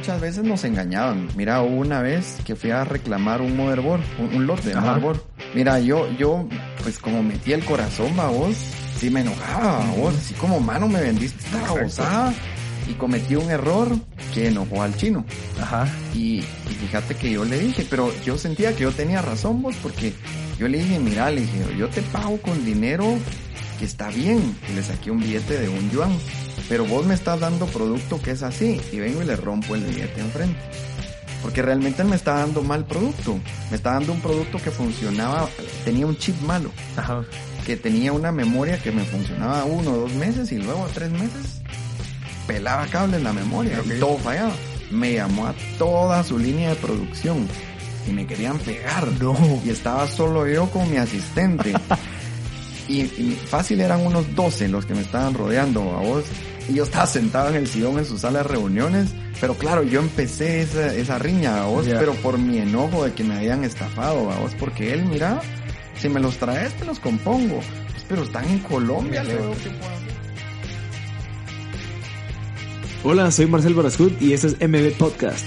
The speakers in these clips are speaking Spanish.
muchas veces nos engañaban. Mira, hubo una vez que fui a reclamar un motherboard, un, un lote de motherboard. Mira, yo, yo, pues como metí el corazón, va vos, sí me enojaba, vos, así como mano me vendiste esta babosada. Y cometí un error que enojó al chino. Ajá. Y, y fíjate que yo le dije, pero yo sentía que yo tenía razón vos, porque yo le dije, mira, le dije, yo te pago con dinero que está bien. Y le saqué un billete de un yuan. Pero vos me estás dando producto que es así. Y vengo y le rompo el billete enfrente. Porque realmente él me está dando mal producto. Me está dando un producto que funcionaba, tenía un chip malo. Ajá. Que tenía una memoria que me funcionaba uno o dos meses y luego a tres meses pelaba cable en la memoria y todo fallaba. Me llamó a toda su línea de producción y me querían pegar. No. Y estaba solo yo con mi asistente. y, y fácil eran unos 12 los que me estaban rodeando a vos. Y yo estaba sentado en el sillón en su sala de reuniones. Pero claro, yo empecé esa, esa riña a vos, pero por mi enojo de que me habían estafado a vos. Porque él, mira, si me los traes, te los compongo. Pues, pero están en Colombia, le. Hola, soy Marcel Barascut y este es MB Podcast.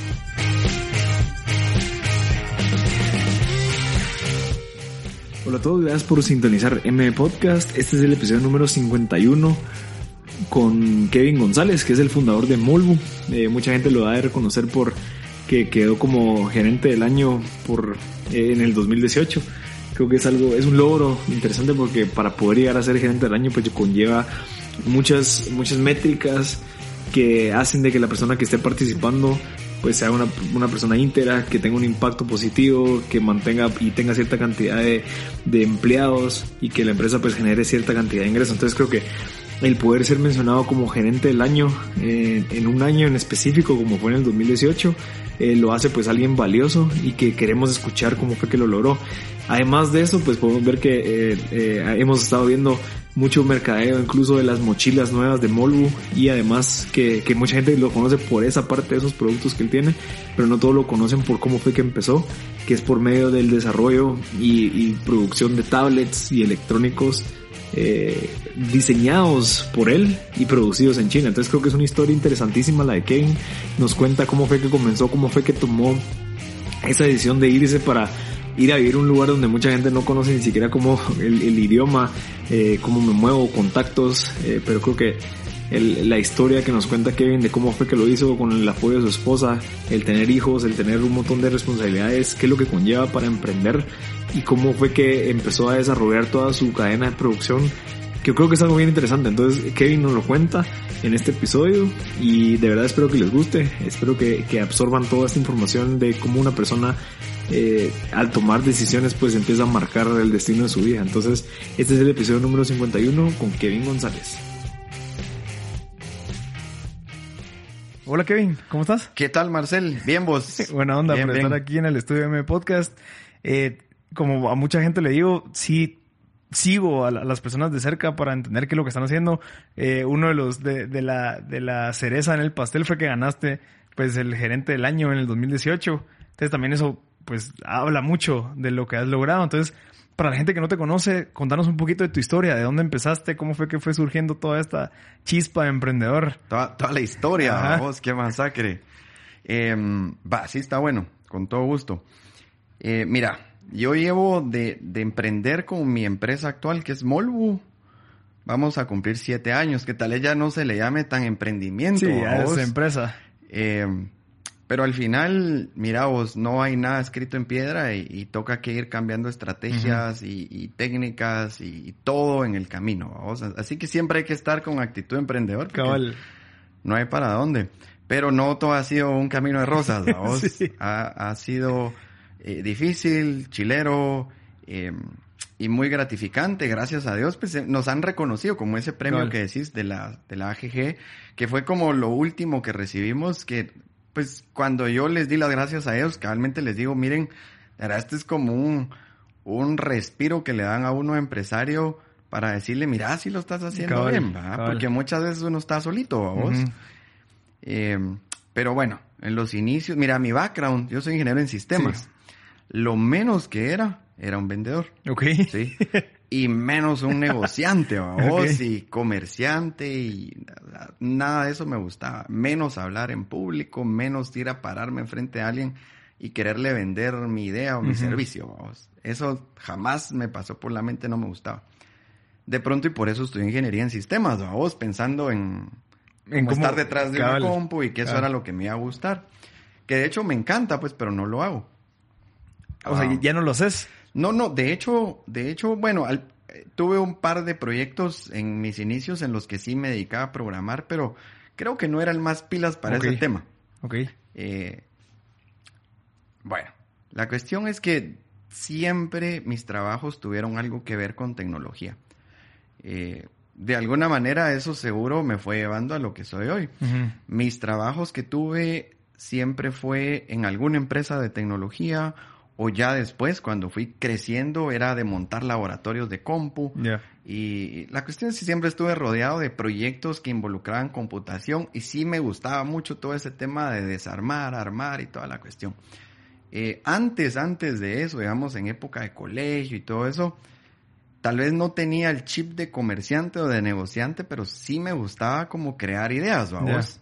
Hola a todos, gracias por sintonizar MB Podcast. Este es el episodio número 51 con Kevin González, que es el fundador de Molbu. Eh, mucha gente lo da de reconocer por que quedó como gerente del año por eh, en el 2018. Creo que es algo, es un logro interesante porque para poder llegar a ser gerente del año pues conlleva muchas, muchas métricas que hacen de que la persona que esté participando pues sea una, una persona íntegra, que tenga un impacto positivo, que mantenga y tenga cierta cantidad de, de empleados y que la empresa pues genere cierta cantidad de ingresos. Entonces creo que el poder ser mencionado como gerente del año eh, en un año en específico como fue en el 2018 eh, lo hace pues alguien valioso y que queremos escuchar cómo fue que lo logró. Además de eso pues podemos ver que eh, hemos estado viendo mucho mercadeo incluso de las mochilas nuevas de Molbu y además que, mucha gente lo conoce por esa parte de esos productos que él tiene pero no todos lo conocen por cómo fue que empezó que es por medio del desarrollo y producción de tablets y electrónicos eh, diseñados por él y producidos en China. Entonces creo que es una historia interesantísima la de Kevin. Nos cuenta cómo fue que comenzó, cómo fue que tomó esa decisión de irse para ir a vivir a un lugar donde mucha gente no conoce ni siquiera cómo el, el idioma, eh, cómo me muevo, contactos, eh, pero creo que el- la historia que nos cuenta Kevin de cómo fue que lo hizo con el apoyo de su esposa, el tener hijos, el tener un montón de responsabilidades, qué es lo que conlleva para emprender y cómo fue que empezó a desarrollar toda su cadena de producción, que yo creo que es algo bien interesante. Entonces Kevin nos lo cuenta en este episodio y de verdad espero que les guste, espero que, que absorban toda esta información de cómo una persona eh, al tomar decisiones pues empieza a marcar el destino de su vida. Entonces este es el episodio número 51 con Kevin González. Hola Kevin, ¿cómo estás? ¿Qué tal, Marcel? Bien, vos. Buena onda Bien, por bien. estar aquí en el estudio M Podcast. Eh, como a mucha gente le digo, sí sigo a, la- a las personas de cerca para entender qué es lo que están haciendo. Eh, uno de los de, de la, de la cereza en el pastel fue que ganaste pues el gerente del año en el 2018. Entonces también eso pues habla mucho de lo que has logrado. Entonces, para la gente que no te conoce, contanos un poquito de tu historia, de dónde empezaste, cómo fue que fue surgiendo toda esta chispa de emprendedor. Toda, toda la historia, vos, qué masacre. Eh, va, sí está bueno, con todo gusto. Eh, mira, yo llevo de, de emprender con mi empresa actual, que es Molbu. Vamos a cumplir siete años, que tal vez ya no se le llame tan emprendimiento. Sí, ¿a ya es empresa. Eh, pero al final, mira vos, no hay nada escrito en piedra y, y toca que ir cambiando estrategias y, y técnicas y, y todo en el camino. ¿vamos? Así que siempre hay que estar con actitud emprendedor. Cabal. No hay para dónde. Pero no todo ha sido un camino de rosas. Sí. ha, ha sido eh, difícil, chilero eh, y muy gratificante. Gracias a Dios, pues eh, nos han reconocido como ese premio Cabal. que decís de la, de la AGG, que fue como lo último que recibimos, que pues cuando yo les di las gracias a ellos, cabalmente les digo, miren, la verdad, este es como un, un respiro que le dan a uno empresario para decirle, mira, si lo estás haciendo Cabal, bien, porque muchas veces uno está solito, ¿va vos? Eh, pero bueno, en los inicios, mira, mi background, yo soy ingeniero en sistemas. Sí. Lo menos que era, era un vendedor. Ok. ¿sí? y menos un negociante, vos, y comerciante, y nada de eso me gustaba. Menos hablar en público, menos ir a pararme enfrente a alguien y quererle vender mi idea o mi servicio, vamos. Eso jamás me pasó por la mente, no me gustaba. De pronto, y por eso estudié ingeniería en sistemas, vos, pensando en, en cómo estar detrás de un compu y que eso era lo que me iba a gustar. Que de hecho me encanta, pues, pero no lo hago. O sea, ya no lo haces. No, no, de hecho, de hecho, bueno, tuve un par de proyectos en mis inicios en los que sí me dedicaba a programar, pero creo que no era el más pilas para ese tema. Ok. Eh, bueno, la cuestión es que siempre mis trabajos tuvieron algo que ver con tecnología. Eh, de alguna manera eso seguro me fue llevando a lo que soy hoy. Mis trabajos que tuve siempre fue en alguna empresa de tecnología o ya después, cuando fui creciendo, era de montar laboratorios de compu. Y la cuestión es que siempre estuve rodeado de proyectos que involucraban computación y sí me gustaba mucho todo ese tema de desarmar, armar y toda la cuestión. Eh, antes, antes de eso, digamos, en época de colegio y todo eso, tal vez no tenía el chip de comerciante o de negociante, pero sí me gustaba como crear ideas, vamos.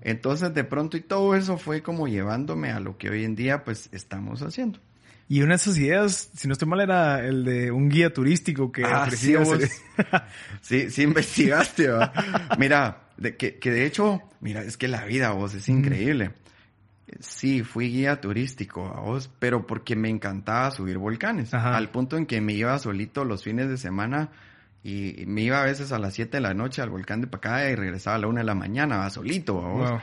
Entonces, de pronto, y todo eso fue como llevándome a lo que hoy en día, pues, estamos haciendo. Y una de esas ideas, si no estoy mal, era el de un guía turístico que ah, sí, sí, sí, investigaste, Mira, de, que, que, de hecho, mira, es que la vida, vos, es increíble. Sí, fui guía turístico a vos, pero porque me encantaba subir volcanes. Al punto en que me iba solito los fines de semana y me iba a veces a las 7 de la noche al volcán de Pacaya y regresaba a la 1 de la mañana, a solito.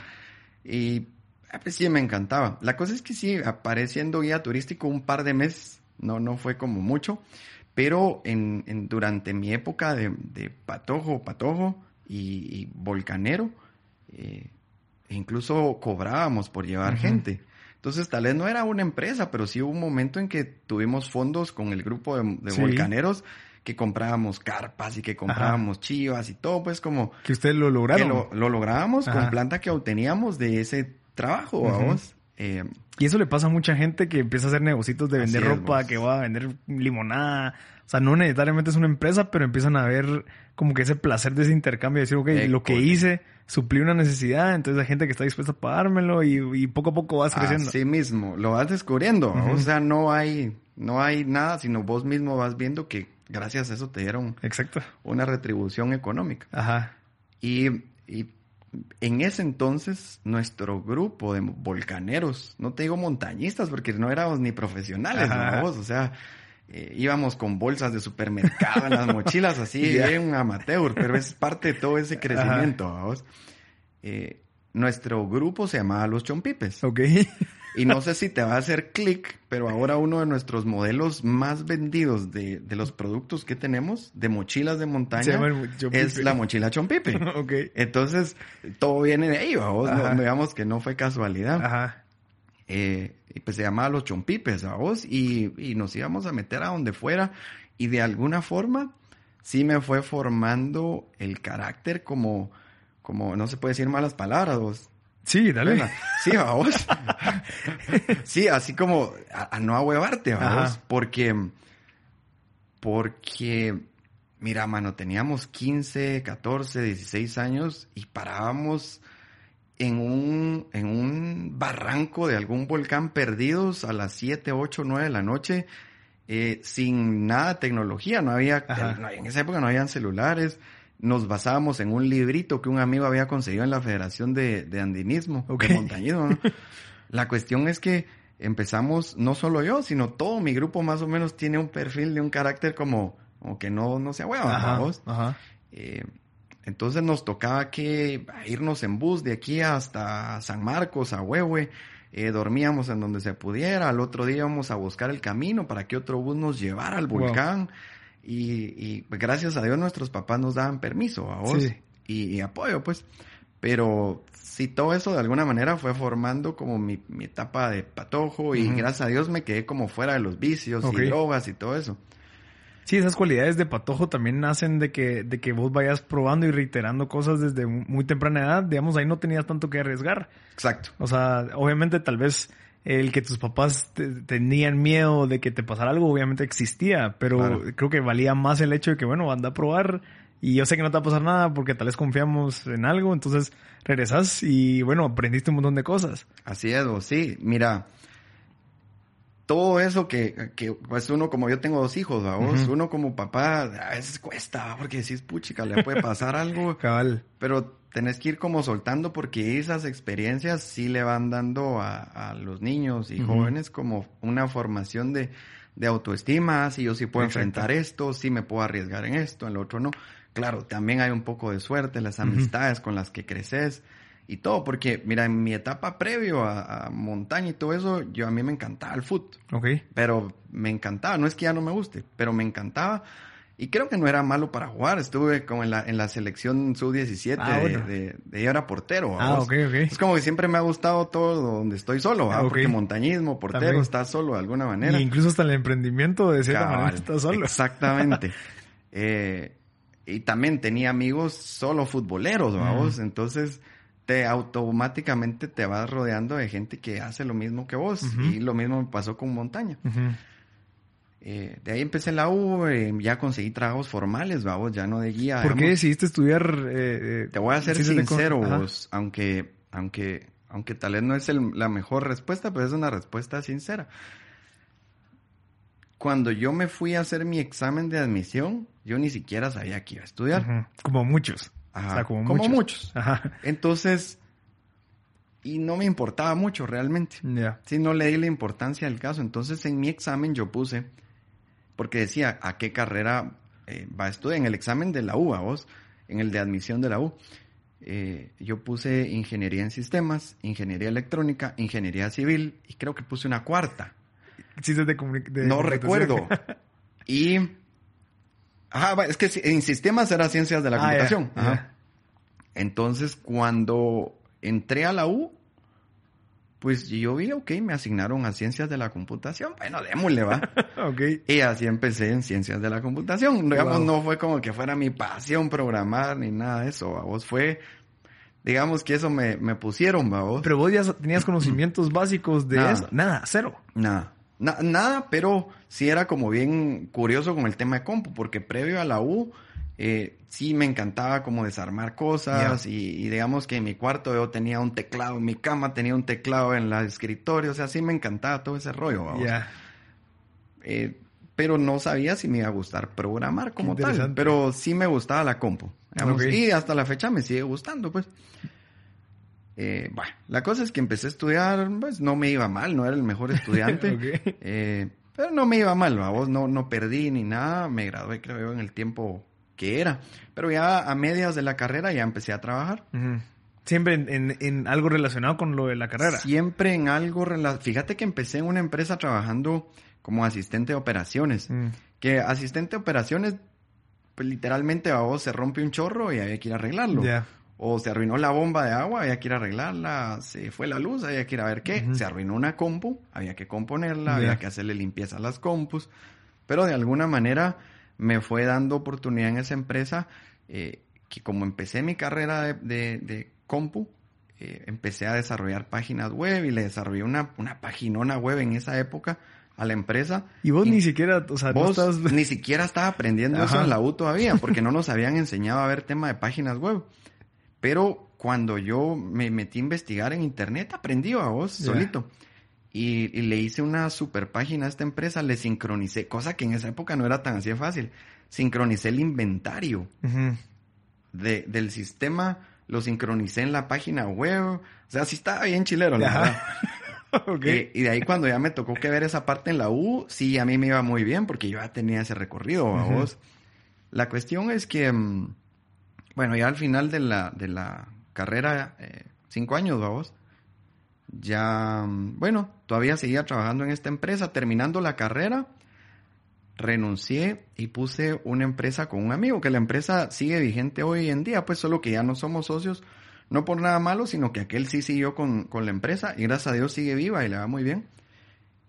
Y ah, pues sí, me encantaba. La cosa es que sí, apareciendo guía turístico un par de meses, no, no fue como mucho, pero en, en durante mi época de, de patojo, patojo y, volcanero, eh, incluso cobrábamos por llevar gente. Entonces, tal vez no era una empresa, pero sí hubo un momento en que tuvimos fondos con el grupo de, volcaneros que comprábamos carpas y que comprábamos chivas y todo, pues como... Que ustedes lo lograron. lo, lográbamos con planta que obteníamos de ese trabajo, vamos. Eh, y eso le pasa a mucha gente que empieza a hacer negocios de vender ropa, que va a vender limonada. O sea, no necesariamente es una empresa, pero empiezan a ver como que ese placer de ese intercambio, de decir, ok, lo que hice suplí una necesidad, entonces hay gente que está dispuesta a pagármelo y, poco a poco vas creciendo. Sí mismo, lo vas descubriendo. O sea, no hay, no hay nada, sino vos mismo vas viendo que gracias a eso te dieron Exacto. una retribución económica. Ajá. Y, y en ese entonces, nuestro grupo de volcaneros, no te digo montañistas porque no éramos ni profesionales, ¿no? O sea, eh, íbamos con bolsas de supermercado en las mochilas, así, bien amateur, pero es parte de todo ese crecimiento, vamos. Eh, nuestro grupo se llamaba Los Chompipes. Ok. Y no sé si te va a hacer clic, pero ahora uno de nuestros modelos más vendidos de, de los productos que tenemos de mochilas de montaña es la mochila Chompipe. ok. Entonces, todo viene de ahí, vamos. No, veamos que no fue casualidad. Ajá. Eh, y pues se llamaba Los Chompipes, vos, y, y nos íbamos a meter a donde fuera, y de alguna forma sí me fue formando el carácter como, como, no se puede decir malas palabras, vos. Sí, dale. sí, vos. sí, así como a, no ahuevarte, vos, porque, porque, mira, mano, teníamos 15, 14, 16 años y parábamos en un, en un barranco de algún volcán perdidos a las 7, 8, 9 de la noche, eh, sin nada de tecnología, no había, en esa época no habían celulares, nos basábamos en un librito que un amigo había conseguido en la Federación de, Andinismo, de montañismo. la cuestión es que empezamos, no solo yo, sino todo mi grupo más o menos tiene un perfil de un carácter como, como que no, no se ahueva, vos. Eh, entonces nos tocaba que irnos en bus de aquí hasta San Marcos, a Huehue. Eh, dormíamos en donde se pudiera. Al otro día íbamos a buscar el camino para que otro bus nos llevara al volcán. Y, pues, gracias a Dios nuestros papás nos daban permiso a vos y, apoyo, pues. Pero sí, todo eso de alguna manera fue formando como mi, etapa de patojo y gracias a Dios me quedé como fuera de los vicios y drogas y todo eso. Sí, esas cualidades de patojo también nacen de que, de que vos vayas probando y reiterando cosas desde muy temprana edad. Digamos, ahí no tenías tanto que arriesgar. Exacto. O sea, obviamente tal vez el que tus papás tenían miedo de que te pasara algo, obviamente existía, pero creo que valía más el hecho de que, bueno, anda a probar y yo sé que no te va a pasar nada porque tal vez confiamos en algo, entonces regresas y, bueno, aprendiste un montón de cosas. Así es, sí, mira, todo eso que, que, pues uno como yo tengo dos hijos, vamos, uno como papá a veces cuesta, porque decís, puchica, le puede pasar algo. Cabal. Pero tenés que ir como soltando porque esas experiencias sí le van dando a, los niños y jóvenes como una formación de, de autoestima, si yo sí puedo enfrentar esto, si me puedo arriesgar en esto, en lo otro no. Claro, también hay un poco de suerte, las amistades con las que creces y todo, porque mira, en mi etapa previo a, montaña y todo eso, yo a mí me encantaba el foot. Ok. Pero me encantaba, no es que ya no me guste, pero me encantaba. Y creo que no era malo para jugar. Estuve como en la, en la selección sub-17 ah, de, de, era portero. Ah, ok, ok. Es como que siempre me ha gustado todo donde estoy solo, ah, porque montañismo, portero, estás solo de alguna manera. Y incluso hasta el emprendimiento de cierta manera estás solo. Exactamente. eh, y también tenía amigos solo futboleros, vamos. Entonces te automáticamente te vas rodeando de gente que hace lo mismo que vos. Y lo mismo me pasó con montaña. Eh, de ahí empecé la U, eh, ya conseguí trabajos formales, vamos, ya no de guía. ¿Por qué decidiste estudiar? Eh, te voy a ser sincero, vos, aunque, aunque, aunque tal vez no es la mejor respuesta, pero es una respuesta sincera. Cuando yo me fui a hacer mi examen de admisión, yo ni siquiera sabía que iba a estudiar. Como muchos como, muchos. Entonces, y no me importaba mucho realmente. Ya. Sí, no le di la importancia al caso. Entonces, en mi examen yo puse, porque decía, ¿a qué carrera eh, va a estudiar? En el examen de la U, a vos, en el de admisión de la U. Eh, yo puse ingeniería en sistemas, ingeniería electrónica, ingeniería civil y creo que puse una cuarta. de, no recuerdo. y Ajá, es que en sistemas era ciencias de la ah, computación. Entonces, cuando entré a la U, pues yo vi, ok, me asignaron a ciencias de la computación. Bueno, démosle, va. ok. Y así empecé en ciencias de la computación. Digamos, no fue como que fuera mi pasión programar ni nada de eso. A vos fue, digamos que eso me, me pusieron, va vos. Pero vos ya tenías conocimientos básicos de eso. Nada, cero. Nada nada, pero sí era como bien curioso con el tema de compu, porque previo a la U, eh, sí me encantaba como desarmar cosas y, digamos que en mi cuarto yo tenía un teclado, en mi cama tenía un teclado en la escritorio, o sea, sí me encantaba todo ese rollo. Eh, pero no sabía si me iba a gustar programar como tal, pero sí me gustaba la compu. Y hasta la fecha me sigue gustando, pues. Eh, bueno, la cosa es que empecé a estudiar, pues no me iba mal, no era el mejor estudiante, eh, pero no me iba mal, vos no, no perdí ni nada, me gradué creo yo en el tiempo que era, pero ya a medias de la carrera ya empecé a trabajar. Siempre en, algo relacionado con lo de la carrera. Siempre en algo relacionado. Fíjate que empecé en una empresa trabajando como asistente de operaciones. Mm. Que asistente de operaciones, pues literalmente a vos se rompe un chorro y hay que ir a arreglarlo o se arruinó la bomba de agua, había que ir a arreglarla, se fue la luz, había que ir a ver qué, se arruinó una compu, había que componerla, había que hacerle limpieza a las compus, pero de alguna manera me fue dando oportunidad en esa empresa eh, que como empecé mi carrera de, de, compu, eh, empecé a desarrollar páginas web y le desarrollé una, una paginona web en esa época a la empresa. Y vos ni siquiera, o sea, vos ni siquiera estaba aprendiendo eso en la U todavía, porque no nos habían enseñado a ver tema de páginas web. Pero cuando yo me metí a investigar en internet, aprendí a vos solito. Y, le hice una super página a esta empresa, le sincronicé, cosa que en esa época no era tan así de fácil. Sincronicé el inventario de, del sistema, lo sincronicé en la página web. O sea, sí estaba bien chilero, la verdad. Eh, y de ahí cuando ya me tocó que ver esa parte en la U, sí, a mí me iba muy bien porque yo ya tenía ese recorrido, a vos. La cuestión es que... Mm, bueno, ya al final de la, de la carrera, eh, cinco años, vamos, ya, mm, bueno, todavía seguía trabajando en esta empresa, terminando la carrera, renuncié y puse una empresa con un amigo, que la empresa sigue vigente hoy en día, pues solo que ya no somos socios, no por nada malo, sino que aquel sí siguió con, la empresa y gracias a Dios sigue viva y le va muy bien.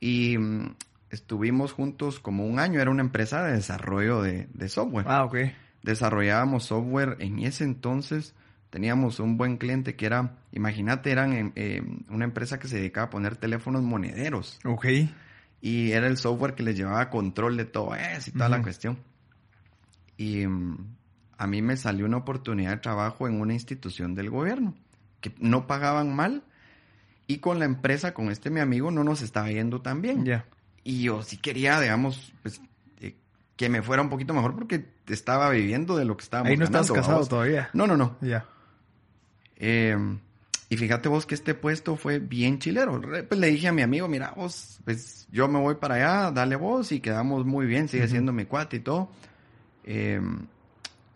Y mm, estuvimos juntos como un año, era una empresa de desarrollo de, de software. Ah, ok desarrollábamos software en ese entonces, teníamos un buen cliente que era, imagínate, eran eh, una empresa que se dedicaba a poner teléfonos monederos. Ok. Y era el software que les llevaba control de todo eso y toda la cuestión. Y mm, a mí me salió una oportunidad de trabajo en una institución del gobierno, que no pagaban mal. Y con la empresa, con este mi amigo, no nos estaba yendo tan bien. Ya. Y yo sí quería, digamos, pues, eh, que me fuera un poquito mejor porque estaba viviendo de lo que estábamos Ahí no ganando, estás casado todavía. No, no, no. Ya. Eh, y fíjate vos que este puesto fue bien chilero. Pues le dije a mi amigo, mira vos, pues yo me voy para allá, dale vos y quedamos muy bien, sigue Ujú. siendo mi cuate y todo. Eh,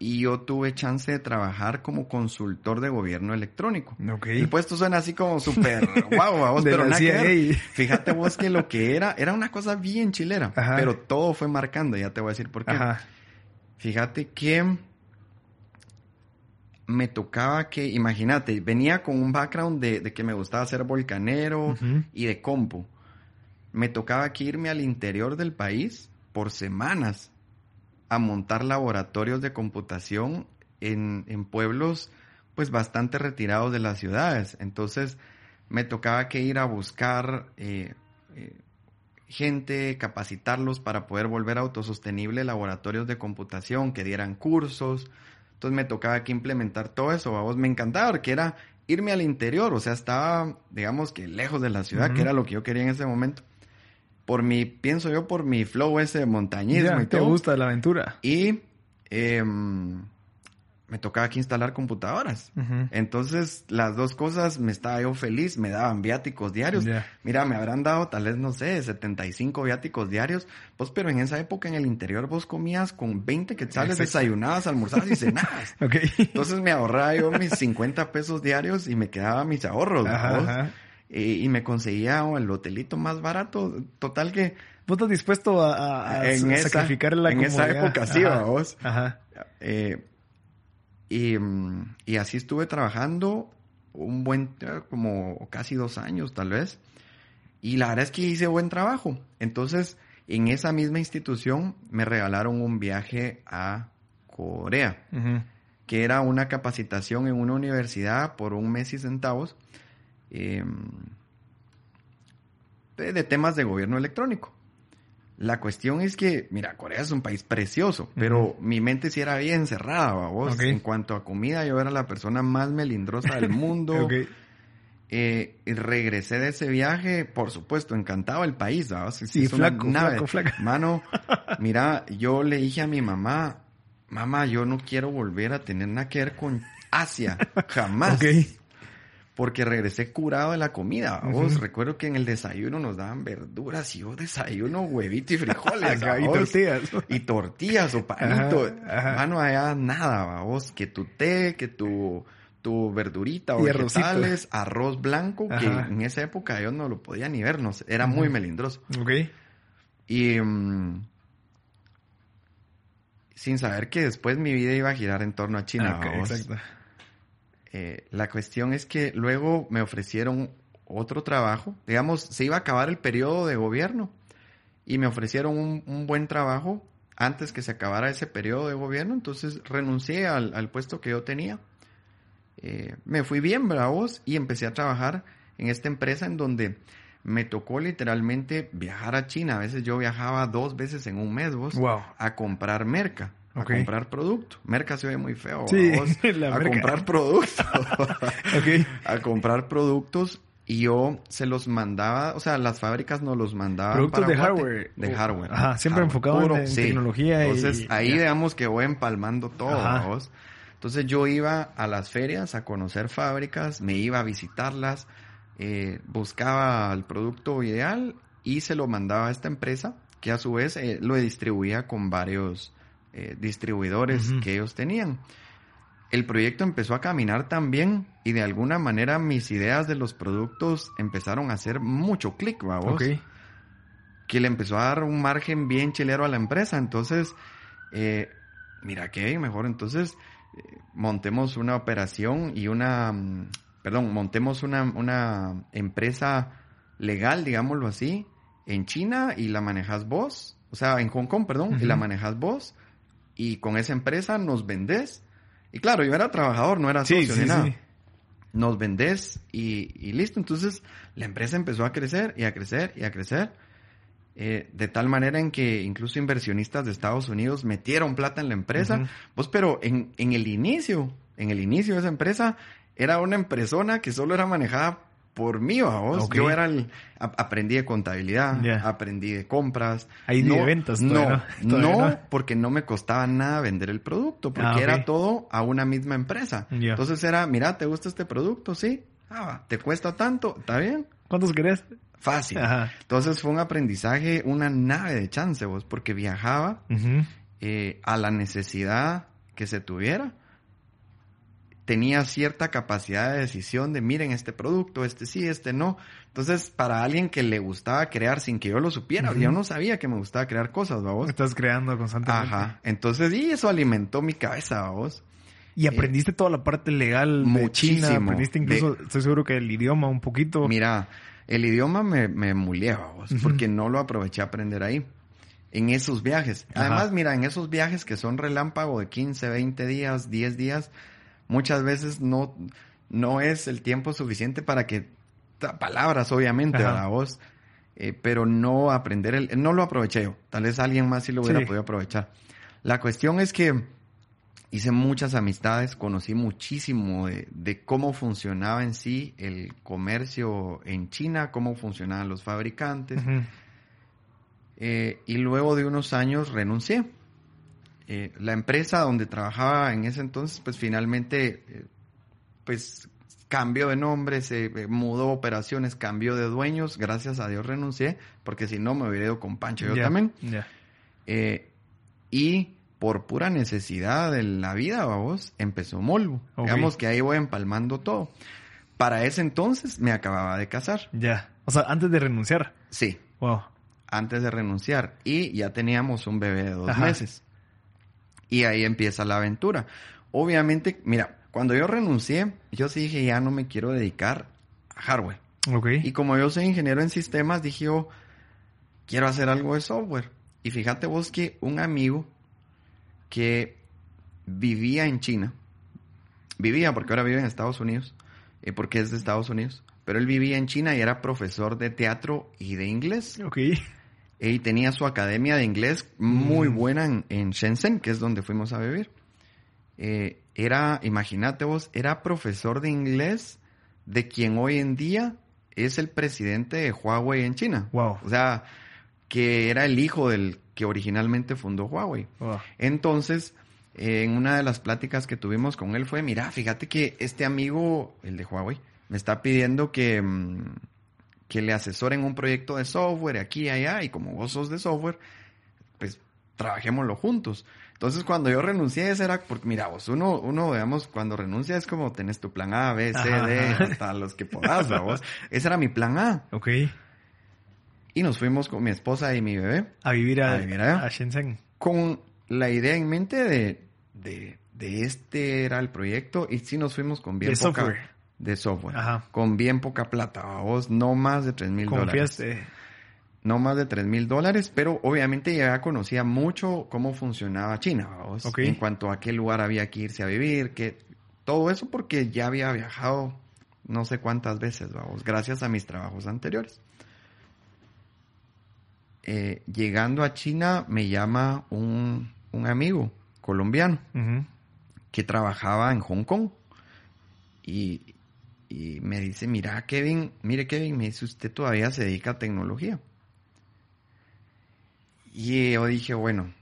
y yo tuve chance de trabajar como consultor de gobierno electrónico. Ok. El puesto suena así como súper guau, vos, De pero la nada que ver. Fíjate vos que lo que era, era una cosa bien chilera, Ajá. pero todo fue marcando, ya te voy a decir por qué. Ajá. Fíjate que me tocaba que, imagínate, venía con un background de, de que me gustaba ser volcanero y de compu. Me tocaba que irme al interior del país por semanas a montar laboratorios de computación en, en pueblos pues bastante retirados de las ciudades. Entonces me tocaba que ir a buscar eh, eh, gente, capacitarlos para poder volver autosostenible laboratorios de computación, que dieran cursos. Entonces me tocaba que implementar todo eso. A vos me encantaba porque era irme al interior, o sea, estaba, digamos que lejos de la ciudad, que era lo que yo quería en ese momento. Por mi, pienso yo, por mi flow ese de montañismo Ya, y te todo. gusta la aventura. Y em, me tocaba aquí instalar computadoras. Entonces, las dos cosas me estaba yo feliz, me daban viáticos diarios. Mira, me habrán dado tal vez, no sé, 75 viáticos diarios. Pues, pero en esa época en el interior vos comías con 20 quetzales, Exacto. desayunabas, almorzabas y cenabas. Ok. Entonces me ahorraba yo mis 50 pesos diarios y me quedaba mis ahorros. Ajá. Y, y me conseguía oh, el hotelito más barato. Total que ¿Vos estás dispuesto a, a- a En esa- sacrificar la en esa época sí, Ajá. vos. Ajá. Eh, y, y así estuve trabajando un buen, como casi dos años tal vez. Y la verdad es que hice buen trabajo. Entonces, en esa misma institución me regalaron un viaje a Corea, que era una capacitación en una universidad por un mes y centavos eh, de, de temas de gobierno electrónico. La cuestión es que, mira, Corea es un país precioso, pero mi mente sí era bien cerrada, vos. En cuanto a comida, yo era la persona más melindrosa del mundo. Eh, y regresé de ese viaje, por supuesto, encantado el país, ¿vamos? Sí, flaco, flaco, flaco. Mano, mira, yo le dije a mi mamá, mamá, yo no quiero volver a tener nada que ver con Asia, jamás. Porque regresé curado de la comida. Vos recuerdo que en el desayuno nos daban verduras y yo desayuno huevito y frijoles. Y tortillas. Y tortillas o panito. Ajá, ajá. Mano, allá nada, vos. Que tu té, que tu, tu verdurita o vegetales, arroz blanco, que en esa época yo no lo podía ni ver, no sé, era muy melindroso. Ok. Y mm, sin saber que después mi vida iba a girar en torno a China. Ok, vos. exacto. Eh, la cuestión es que luego me ofrecieron otro trabajo. Digamos, se iba a acabar el periodo de gobierno y me ofrecieron un, un buen trabajo antes que se acabara ese periodo de gobierno. Entonces renuncié al, al puesto que yo tenía. Eh, me fui bien, bravos, y empecé a trabajar en esta empresa en donde me tocó literalmente viajar a China. A veces yo viajaba dos veces en un mes, vos, Wow. a comprar merca. A comprar producto. Merca se ve muy feo. Sí, la a merca. comprar producto. Ok. a comprar productos y yo se los mandaba, o sea, las fábricas nos los mandaban. Productos para de Guate. hardware. De hardware. Ajá, siempre Hardware enfocado en- puro, en tecnología y- Entonces, ahí ya. digamos que voy empalmando todo. Entonces yo iba a las ferias a conocer fábricas, me iba a visitarlas, eh, buscaba el producto ideal y se lo mandaba a esta empresa que a su vez eh, lo distribuía con varios eh, distribuidores que ellos tenían. El proyecto empezó a caminar también y de alguna manera mis ideas de los productos empezaron a hacer mucho clic, vamos que le empezó a dar un margen bien chilero a la empresa. Entonces, eh, mira que mejor. Entonces eh, montemos una operación y una, mm, perdón, montemos una, una empresa legal, digámoslo así, en China y la manejas vos, o sea, en Hong Kong, perdón, y la manejas vos y con esa empresa nos vendés Y claro, yo era trabajador, no era Sí, socio sí, ni nada. sí. Nos vendés y, y listo. Entonces, la empresa empezó a crecer y a crecer y a crecer. eh, de tal manera en que incluso inversionistas de Estados Unidos metieron plata en la empresa. Ujú. Pues, pero en, en el inicio, en el inicio de esa empresa, era una empresona que solo era manejada por mí, vos. Ok. Yo era el, a- aprendí de contabilidad, aprendí de compras. Ahí ni de ventas no, ¿no? No, no. porque no me costaba nada vender el producto, porque Ah, ok. era todo a una misma empresa. Entonces era, mira, ¿te gusta este producto? Sí. Ah, ¿te cuesta tanto? ¿Está bien? ¿Cuántos querés? Fácil. Ajá. Entonces fue un aprendizaje, una nave de chance, vos, porque viajaba eh, a la necesidad que se tuviera. Tenía cierta capacidad de decisión de, miren, este producto, este sí, este no. Entonces, para alguien que le gustaba crear sin que yo lo supiera, yo no sabía que me gustaba crear cosas, vos. Estás creando constantemente. Ajá. Entonces, y eso alimentó mi cabeza, vos. Y aprendiste toda la parte legal de Muchísimo. China. Aprendiste incluso, De- estoy seguro que el idioma un poquito. Mira, el idioma me, me muleaba, vos, porque no lo aproveché a aprender ahí. En esos viajes. Ajá. Además, mira, en esos viajes que son relámpago de 15, 20 días, 10 días, muchas veces no, no es el tiempo suficiente para que, palabras obviamente, Ajá. ¿verdad? Vos, Eh, pero no aprender, el, no lo aproveché yo. Tal vez alguien más sí lo hubiera Sí. podido aprovechar. La cuestión es que hice muchas amistades, conocí muchísimo de, de cómo funcionaba en sí el comercio en China, cómo funcionaban los fabricantes. Eh, y luego de unos años renuncié. Eh, la empresa donde trabajaba en ese entonces, pues finalmente, eh, pues cambió de nombre, se eh, mudó operaciones, cambió de dueños. Gracias a Dios renuncié, porque si no me hubiera ido con Pancho yo también. Eh, y por pura necesidad de la vida, vamos, empezó Molvo. Digamos que ahí voy empalmando todo. Para ese entonces me acababa de casar. Ya. O sea, antes de renunciar. Sí, Wow. antes de renunciar. Y ya teníamos un bebé de dos Ajá. meses. Y ahí empieza la aventura. Obviamente, mira, cuando yo renuncié, yo sí dije, ya no me quiero dedicar a hardware. Ok. Y como yo soy ingeniero en sistemas, dije yo, quiero hacer algo de software. Y fíjate vos que un amigo que vivía en China, vivía porque ahora vive en Estados Unidos, eh, porque es de Estados Unidos, pero él vivía en China y era profesor de teatro y de inglés. Ok. Y tenía su academia de inglés muy Mm. buena en, en Shenzhen, que es donde fuimos a vivir. Eh, era, imagínate vos, era profesor de inglés de quien hoy en día es el presidente de Huawei en China. Wow. O sea, que era el hijo del que originalmente fundó Huawei. Wow. Entonces, eh, en una de las pláticas que tuvimos con él fue, mira, fíjate que este amigo, el de Huawei, me está pidiendo que, mm, que le asesoren un proyecto de software aquí y allá, y como vos sos de software, pues trabajémoslo juntos. Entonces, cuando yo renuncié, ese era porque, mira, vos, uno, uno, digamos, cuando renuncia es como tenés tu plan A, B, C, Ajá, D, ajá. hasta los que podás, ¿va vos. Ese era mi plan A. Ok. Y nos fuimos con mi esposa y mi bebé A vivir a, A vivir allá. a Shenzhen. con la idea en mente de, de, de este era el proyecto y sí nos fuimos con bien De poca software. De software. Ajá. con bien poca plata vos no más de tres mil dólares. No más de tres mil dólares pero obviamente ya conocía mucho cómo funcionaba China vos en cuanto a qué lugar había que irse a vivir que todo eso porque ya había viajado no sé cuántas veces vamos gracias a mis trabajos anteriores. Eh, llegando a China me llama un, un amigo colombiano que trabajaba en Hong Kong y, y me dice, mira Kevin, mire Kevin, me dice, usted todavía se dedica a tecnología. Y yo dije, bueno,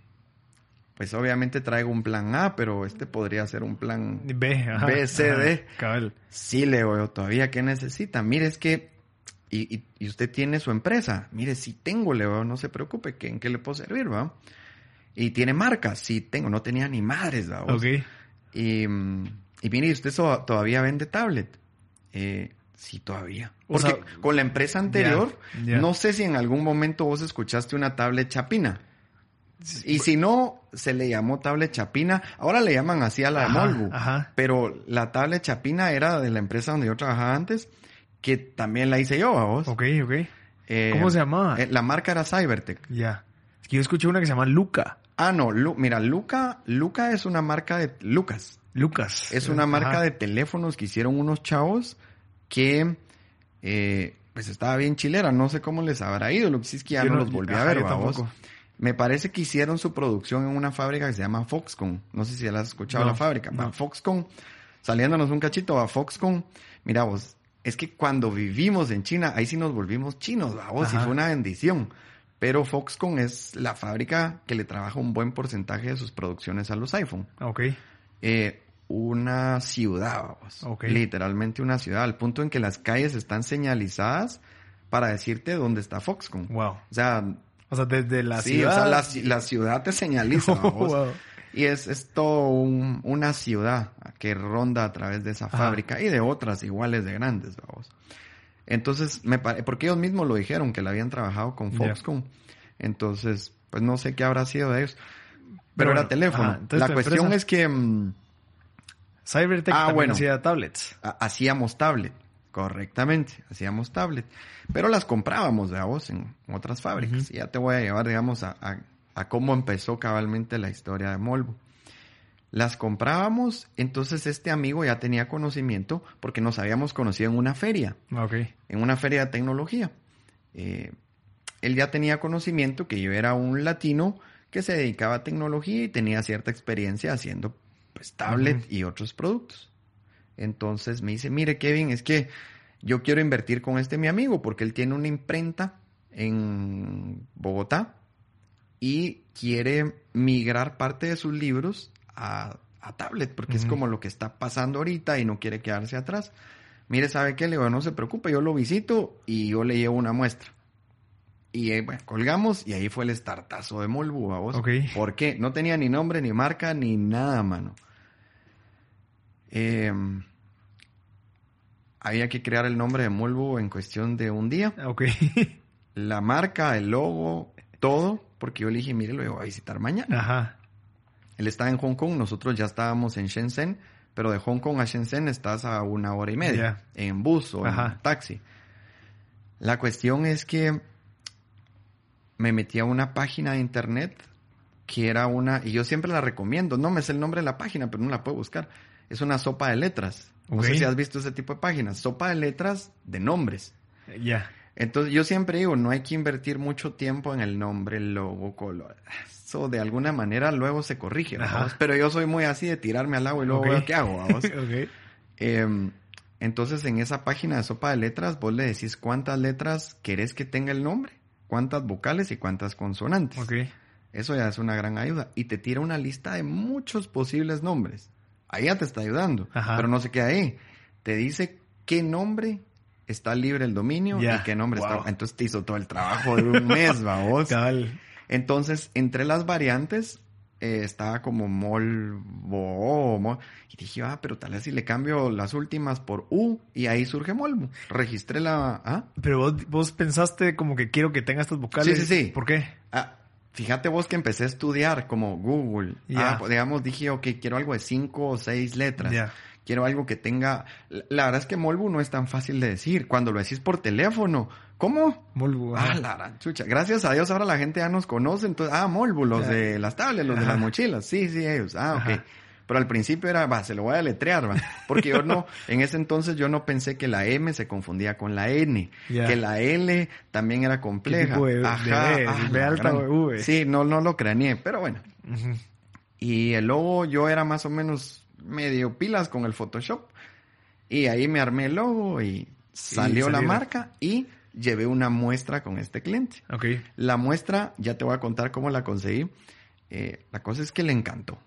pues obviamente traigo un plan A, pero este podría ser un plan B, ajá. B, C, Ajá, D. Cabal. Sí, le digo yo, todavía, ¿qué necesita? Mire, es que, y, y- y usted tiene su empresa. Mire, sí tengo, le digo, no se preocupe, que ¿en qué le puedo servir, va? Y tiene marcas, sí tengo, no tenía ni madres, va. Ok. Y, y mire, ¿y ¿usted so- todavía vende tablet? Eh, sí, todavía. O Porque sea, con la empresa anterior, no sé si en algún momento vos escuchaste una tablet chapina. Y si no, se le llamó tablet chapina. Ahora le llaman así a la de Ajá, Molbu. ajá. Pero la tablet chapina era de la empresa donde yo trabajaba antes, que también la hice yo, a vos. Ok, ok. Eh, ¿Cómo se llamaba? eh, la marca era Cybertech. Ya. Es que yo escuché una que se llama Luca. Ah, no, Lu- mira, Luca, Luca es una marca de Lucas. Lucas. Es una marca Ajá. de teléfonos que hicieron unos chavos que eh, pues estaba bien chilera. No sé cómo les habrá ido. Lo que sí es que ya Yo no, no- los volví a ver, tampoco. Me parece que hicieron su producción en una fábrica que se llama Foxconn. No sé si ya la has escuchado No, la fábrica. No. Foxconn, saliéndonos un cachito a Foxconn. Mira vos, es que cuando vivimos en China, ahí sí nos volvimos chinos, vos, y fue una bendición. Pero Foxconn es la fábrica que le trabaja un buen porcentaje de sus producciones a los iPhone. Ok. Eh, una ciudad, vamos. Ok. Literalmente una ciudad, al punto en que las calles están señalizadas para decirte dónde está Foxconn. Wow. O sea, O sea, desde la sí, ciudad. o sea, la, ci- la ciudad te señaliza, vamos. Wow. Y es, es todo un- una ciudad que ronda a través de esa Ajá. fábrica y de otras iguales de grandes, vamos. Entonces, me porque ellos mismos lo dijeron, que la habían trabajado con. Foxconn. Entonces, pues no sé qué habrá sido de ellos. Pero, Pero era teléfono. la cuestión empresa- es que mm, Cybertech Ah, también bueno. hacía tablets. ha- hacíamos tablet, correctamente, hacíamos tablet. Pero las comprábamos, vos, en otras fábricas. Y ya te voy a llevar, digamos, a, a- a cómo empezó cabalmente la historia de Molvo. Las comprábamos, entonces este amigo ya tenía conocimiento porque nos habíamos conocido en una feria, Ok. en una feria de tecnología. Eh, él ya tenía conocimiento que yo era un latino que se dedicaba a tecnología y tenía cierta experiencia haciendo pues tablet y otros productos. Entonces me dice, mire Kevin, es que yo quiero invertir con este mi amigo porque él tiene una imprenta en Bogotá y quiere migrar parte de sus libros a, a tablet porque es como lo que está pasando ahorita y no quiere quedarse atrás. Mire, ¿sabe qué? Le digo, no se preocupe, yo lo visito y yo le llevo una muestra. Y eh, bueno, colgamos y ahí fue el startazo de Molbu, a vos. Ok. ¿Por qué? No tenía ni nombre, ni marca, ni nada, mano. Eh, había que crear el nombre de Molbu en cuestión de un día. Ok. La marca, el logo, todo, porque yo le dije, mire, lo voy a visitar mañana. Ajá. Él está en Hong Kong, nosotros ya estábamos en Shenzhen, pero de Hong Kong a Shenzhen estás a una hora y media, en bus o Ajá. en taxi. La cuestión es que me metí a una página de internet que era una, y yo siempre la recomiendo, no me sé el nombre de la página, pero no la puedo buscar. Es una sopa de letras. No sé si has visto ese tipo de páginas. Sopa de letras de nombres. Ya. Entonces yo siempre digo, no hay que invertir mucho tiempo en el nombre, el logo, color. Eso de alguna manera luego se corrige. Pero yo soy muy así de tirarme al agua y luego veo qué hago, ¿vamos? Em, entonces en esa página de sopa de letras vos le decís cuántas letras querés que tenga el nombre, cuántas vocales y cuántas consonantes. Ok. Eso ya es una gran ayuda. Y te tira una lista de muchos posibles nombres. Ahí ya te está ayudando. Ajá. Pero no se queda ahí. Te dice qué nombre está libre el dominio y qué nombre Wow. está. Entonces te hizo todo el trabajo de un mes, vamos. Cabal. Entonces, entre las variantes, eh, estaba como Molvo. Mol- y dije, ah, pero tal vez si le cambio las últimas por U y ahí surge Molvo. Registré la. ¿ah? Pero vos, vos pensaste como que quiero que tenga estas vocales. Sí, sí, sí. ¿Por qué? Ah, fíjate vos que empecé a estudiar como Google. Ya. Ah, pues, digamos, dije, ok, quiero algo de cinco o seis letras. Quiero algo que tenga... La verdad es que Molbu no es tan fácil de decir. Cuando lo decís por teléfono, ¿cómo? Molbu. Ah, la gran chucha. Gracias a Dios ahora la gente ya nos conoce. Entonces, ah, Molbu, los de las tablets, los de las mochilas. Sí, sí, ellos. Ah, ok. Ajá. Pero al principio era, va, se lo voy a deletrear, va. Porque yo no, en ese entonces yo no pensé que la M se confundía con la N. Que la L también era compleja. tipo de- de Ajá, B? ah, ¿B la alta V? Sí, no, no lo craneé, pero bueno. Y el logo yo era más o menos medio pilas con el Photoshop. Y ahí me armé el logo y salió la marca y llevé una muestra con este cliente. Ok. La muestra, ya te voy a contar cómo la conseguí. Eh, la cosa es que le encantó.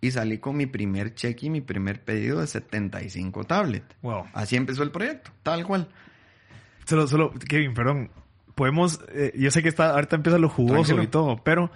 Y salí con mi primer cheque y mi primer pedido de 75 tablet. Wow. Así empezó el proyecto, tal cual. Solo, solo, Kevin, perdón. Podemos, eh, yo sé que está, ahorita empieza lo jugoso Tranquilo. y todo, pero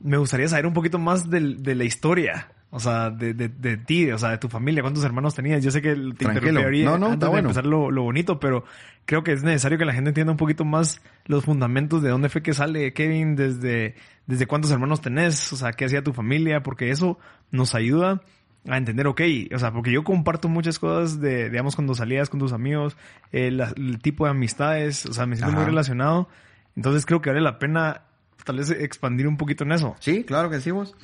me gustaría saber un poquito más del- de, la historia. O sea, de, de, de ti, o sea, de tu familia, cuántos hermanos tenías. Yo sé que te interrumpí No, no, antes de bueno. empezar lo, lo bonito, pero creo que es necesario que la gente entienda un poquito más los fundamentos de dónde fue que sale Kevin, desde, desde cuántos hermanos tenés, o sea, qué hacía tu familia, porque eso nos ayuda a entender, ok, o sea, porque yo comparto muchas cosas de, digamos, cuando salías con tus amigos, eh, la- el tipo de amistades, o sea, me siento muy relacionado. Entonces creo que vale la pena tal vez expandir un poquito en eso. Sí, claro que sí, vos.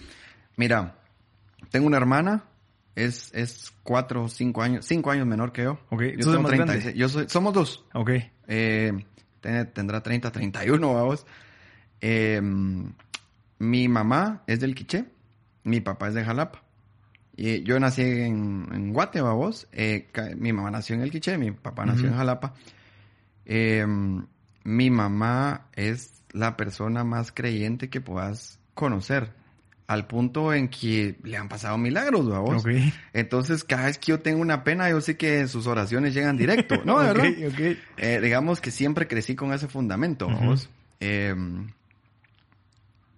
Mira, tengo una hermana Es, es cuatro o cinco años, cinco años menor que yo. Ok, yo ¿sos el tengo más 36. grande? Yo soy, somos dos. Ok. Eh, tiene- tendrá 30, 31, vamos. Eh, mi mamá es del Quiché, mi papá es de Jalapa. Y yo nací en, en Guate, vamos. Eh, mi mamá nació en el Quiché, mi papá nació en Jalapa. Eh, mi mamá es la persona más creyente que puedas conocer. Al punto en que le han pasado milagros, vamos. Ok. Entonces, cada vez que yo tengo una pena, yo sé que sus oraciones llegan directo. No, de Ok, verdad. Eh, digamos que siempre crecí con ese fundamento, vamos. Eh,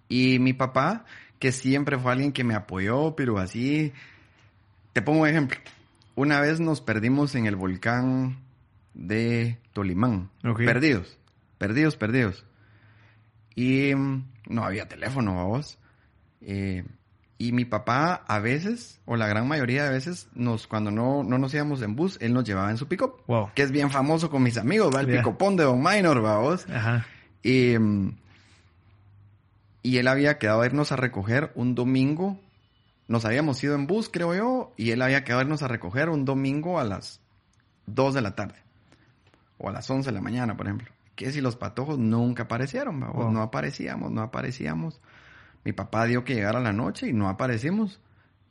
y mi papá, que siempre fue alguien que me apoyó, pero así... Te pongo un ejemplo. Una vez nos perdimos en el volcán de Tolimán. Ok. Perdidos. Perdidos, perdidos. Y mm, no había teléfono, vamos. Eh, y mi papá a veces, o la gran mayoría de veces, nos, cuando no, no nos íbamos en bus, él nos llevaba en su pick Wow. que es bien famoso con mis amigos, va el Ya. picopón de Don Minor. Ajá. Y, mm, y él había quedado a irnos a recoger un domingo. Nos habíamos ido en bus, creo yo, y él había quedado a irnos a recoger un domingo a las 2 de la tarde. O a las 11 de la mañana, por ejemplo. Que si los patojos nunca aparecieron. Wow. No aparecíamos, no aparecíamos. Mi papá dio que llegara la noche y no aparecimos.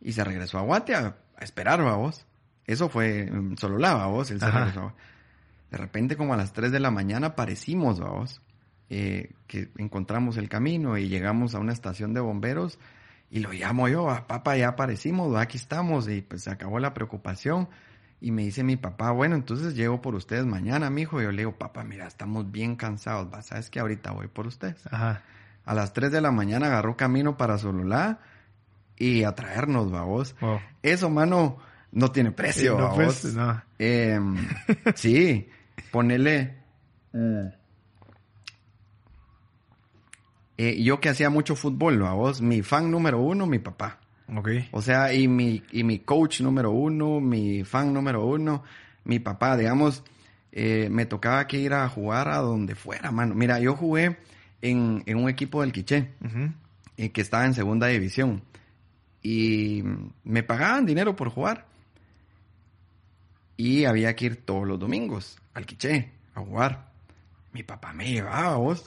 Y se regresó a Guate a, a esperar, vamos. Eso fue en Sololá, vamos. Él se regresó. De repente, como a las 3 de la mañana, aparecimos, vamos. Eh, que encontramos el camino y llegamos a una estación de bomberos y lo llamo yo, "Ah, papá, ya aparecimos, aquí estamos y pues se acabó la preocupación. Y me dice mi papá, bueno, entonces llego por ustedes mañana, mijo. Y yo le digo, papá, mira, estamos bien cansados, va, sabes que ahorita voy por ustedes. Ajá. A las 3 de la mañana agarró camino para Sololá y a traernos. Wow. Eso, mano, no tiene precio, Eh, no, babos. pues, no. Em, sí, ponele. mm, eh, yo que hacía mucho fútbol, vos, mi fan número uno, mi papá. Ok. O sea, y mi, y mi coach número uno, mi fan número uno, mi papá, digamos, eh, me tocaba que ir a jugar a donde fuera, mano. Mira, yo jugué en, en un equipo del Quiché, Ujú. eh, que estaba en segunda división. Y me pagaban dinero por jugar. Y había que ir todos los domingos al Quiché a jugar. Mi papá me llevaba, vos.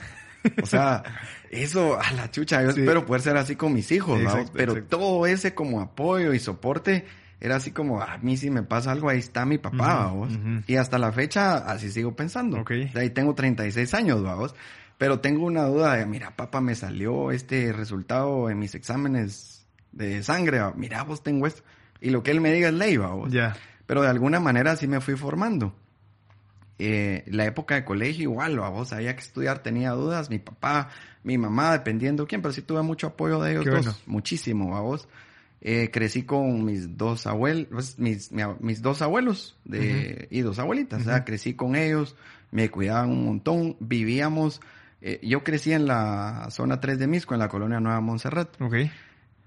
O sea, eso a la chucha. Yo Sí. espero poder ser así con mis hijos, Sí, ¿va? exacto, Pero exacto. todo ese como apoyo y soporte era así como, a mí si me pasa algo, ahí está mi papá, Ujú, vos. ujú. Y hasta la fecha así sigo pensando. Ok. De ahí tengo 36 años, vamos. Pero tengo una duda de, mira, papá, me salió este resultado en mis exámenes de sangre. Mira, vos tengo esto. Y lo que él me diga es ley, vamos. Ya. Pero de alguna manera sí me fui formando. Eh, la época de colegio igual, ¿va? vos había que estudiar, tenía dudas, mi papá, mi mamá, dependiendo quién, pero sí tuve mucho apoyo de ellos Qué dos, bueno. muchísimo, ¿va vos? Eh, crecí con mis dos abuelos, pues, mis, mis dos abuelos de, y dos abuelitas, o sea, crecí con ellos, me cuidaban un montón, vivíamos, eh, yo crecí en la zona 3 de Misco, en la colonia Nueva Montserrat, Ok.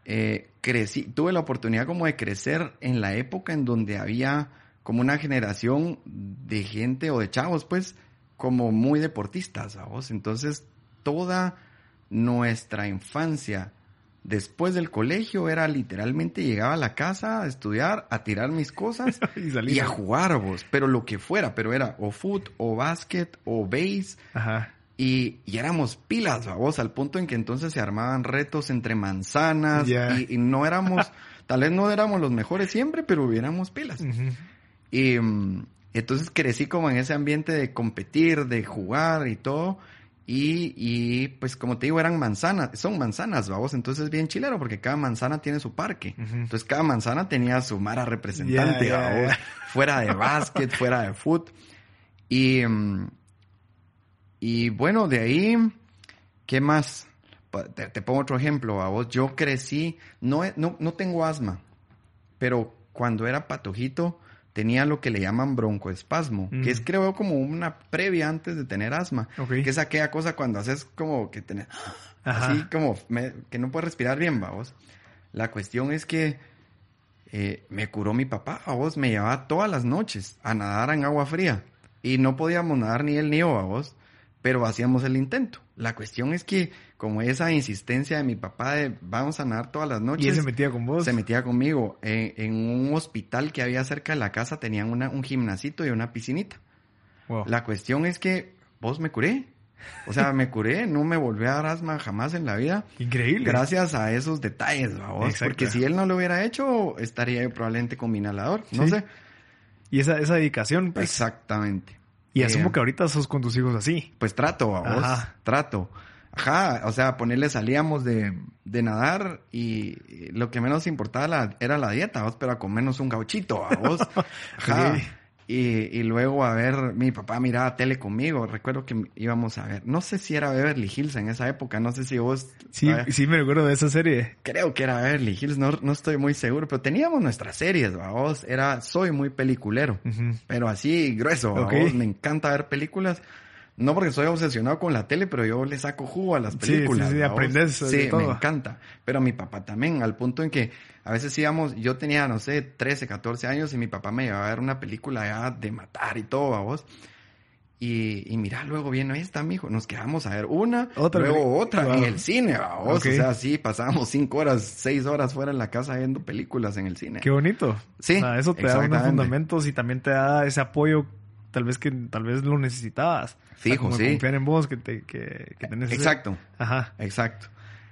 eh, crecí, tuve la oportunidad como de crecer en la época en donde había como una generación de gente o de chavos, pues, como muy deportistas, ¿sabes? Entonces, toda nuestra infancia después del colegio era literalmente llegaba a la casa a estudiar, a tirar mis cosas y y a jugar, vos, pero lo que fuera, pero era o foot, o básquet, o base, Ajá. Y, y éramos pilas, vamos, al punto en que entonces se armaban retos entre manzanas y, y no éramos, tal vez no éramos los mejores siempre, pero hubiéramos pilas. Y mm, entonces crecí como en ese ambiente de competir, de jugar y todo. Y, y pues como te digo, eran manzanas, son manzanas, vamos, entonces bien chilero porque cada manzana tiene su parque. Entonces cada manzana tenía su mara representante, fuera de básquet, fuera de foot. Y, mm, y bueno, de ahí, ¿qué más? Te, te pongo otro ejemplo, a vos. Yo crecí, no, no, no tengo asma, pero cuando era patojito tenía lo que le llaman broncoespasmo, Mm. que es creo como una previa antes de tener asma, Ok. que es aquella cosa cuando haces como que tenés, Ajá. así como me- que no puedes respirar bien, vamos. La cuestión es que eh, me curó mi papá, vos me llevaba todas las noches a nadar en agua fría y no podíamos nadar ni él ni yo, vos. Pero hacíamos el intento. La cuestión es que, como esa insistencia de mi papá de vamos a nadar todas las noches. ¿Y él se metía con vos? Se metía conmigo. En, en un hospital que había cerca de la casa tenían una, un gimnasito y una piscinita. Wow. La cuestión es que vos me curé. O sea, me curé, no me volví a dar asma jamás en la vida. Increíble. Gracias a esos detalles. Exacto. Porque si él no lo hubiera hecho, estaría yo probablemente con mi inhalador. No Sí. sé. Y esa, esa dedicación, pues. Exactamente. Y Eh, asumo que ahorita sos con tus hijos así. Pues trato, a vos. Ajá. Trato. Ajá, o sea, ponerle salíamos de, de nadar y lo que menos importaba la- era la dieta, vos, pero a comernos un gauchito, a vos. Ajá. Y, y luego a ver, mi papá miraba tele conmigo. Recuerdo que íbamos a ver, no sé si era Beverly Hills en esa época, no sé si vos. Sí, sí me recuerdo de esa serie. creo que era Beverly Hills, no, no estoy muy seguro, pero teníamos nuestras series, vos. Era, soy muy peliculero. Pero así grueso, Ok. ¿va vos? me encanta ver películas. No porque soy obsesionado con la tele, pero yo le saco jugo a las Sí, películas. sí, sí, ¿va vos? aprendes de Sí, me todo. encanta. Pero mi papá también, al punto en que a veces íbamos, yo tenía, no sé, 13, 14 años y mi papá me llevaba a ver una película ya de matar y todo, a vos. Y, y mira, luego viene esta, mijo. Nos quedamos a ver una, Otra luego otra Wow. en el cine, ¿va vos. Ok. O sea, sí, pasábamos cinco horas, seis horas fuera en la casa viendo películas en el cine. Qué bonito. Sí, O sea, eso te da unos fundamentos y también te da ese apoyo, tal vez que tal vez lo necesitabas. O sea, Fijo, como sí. Confiar en vos, que, te, que, que tenés ese- Exacto. Ajá. Exacto.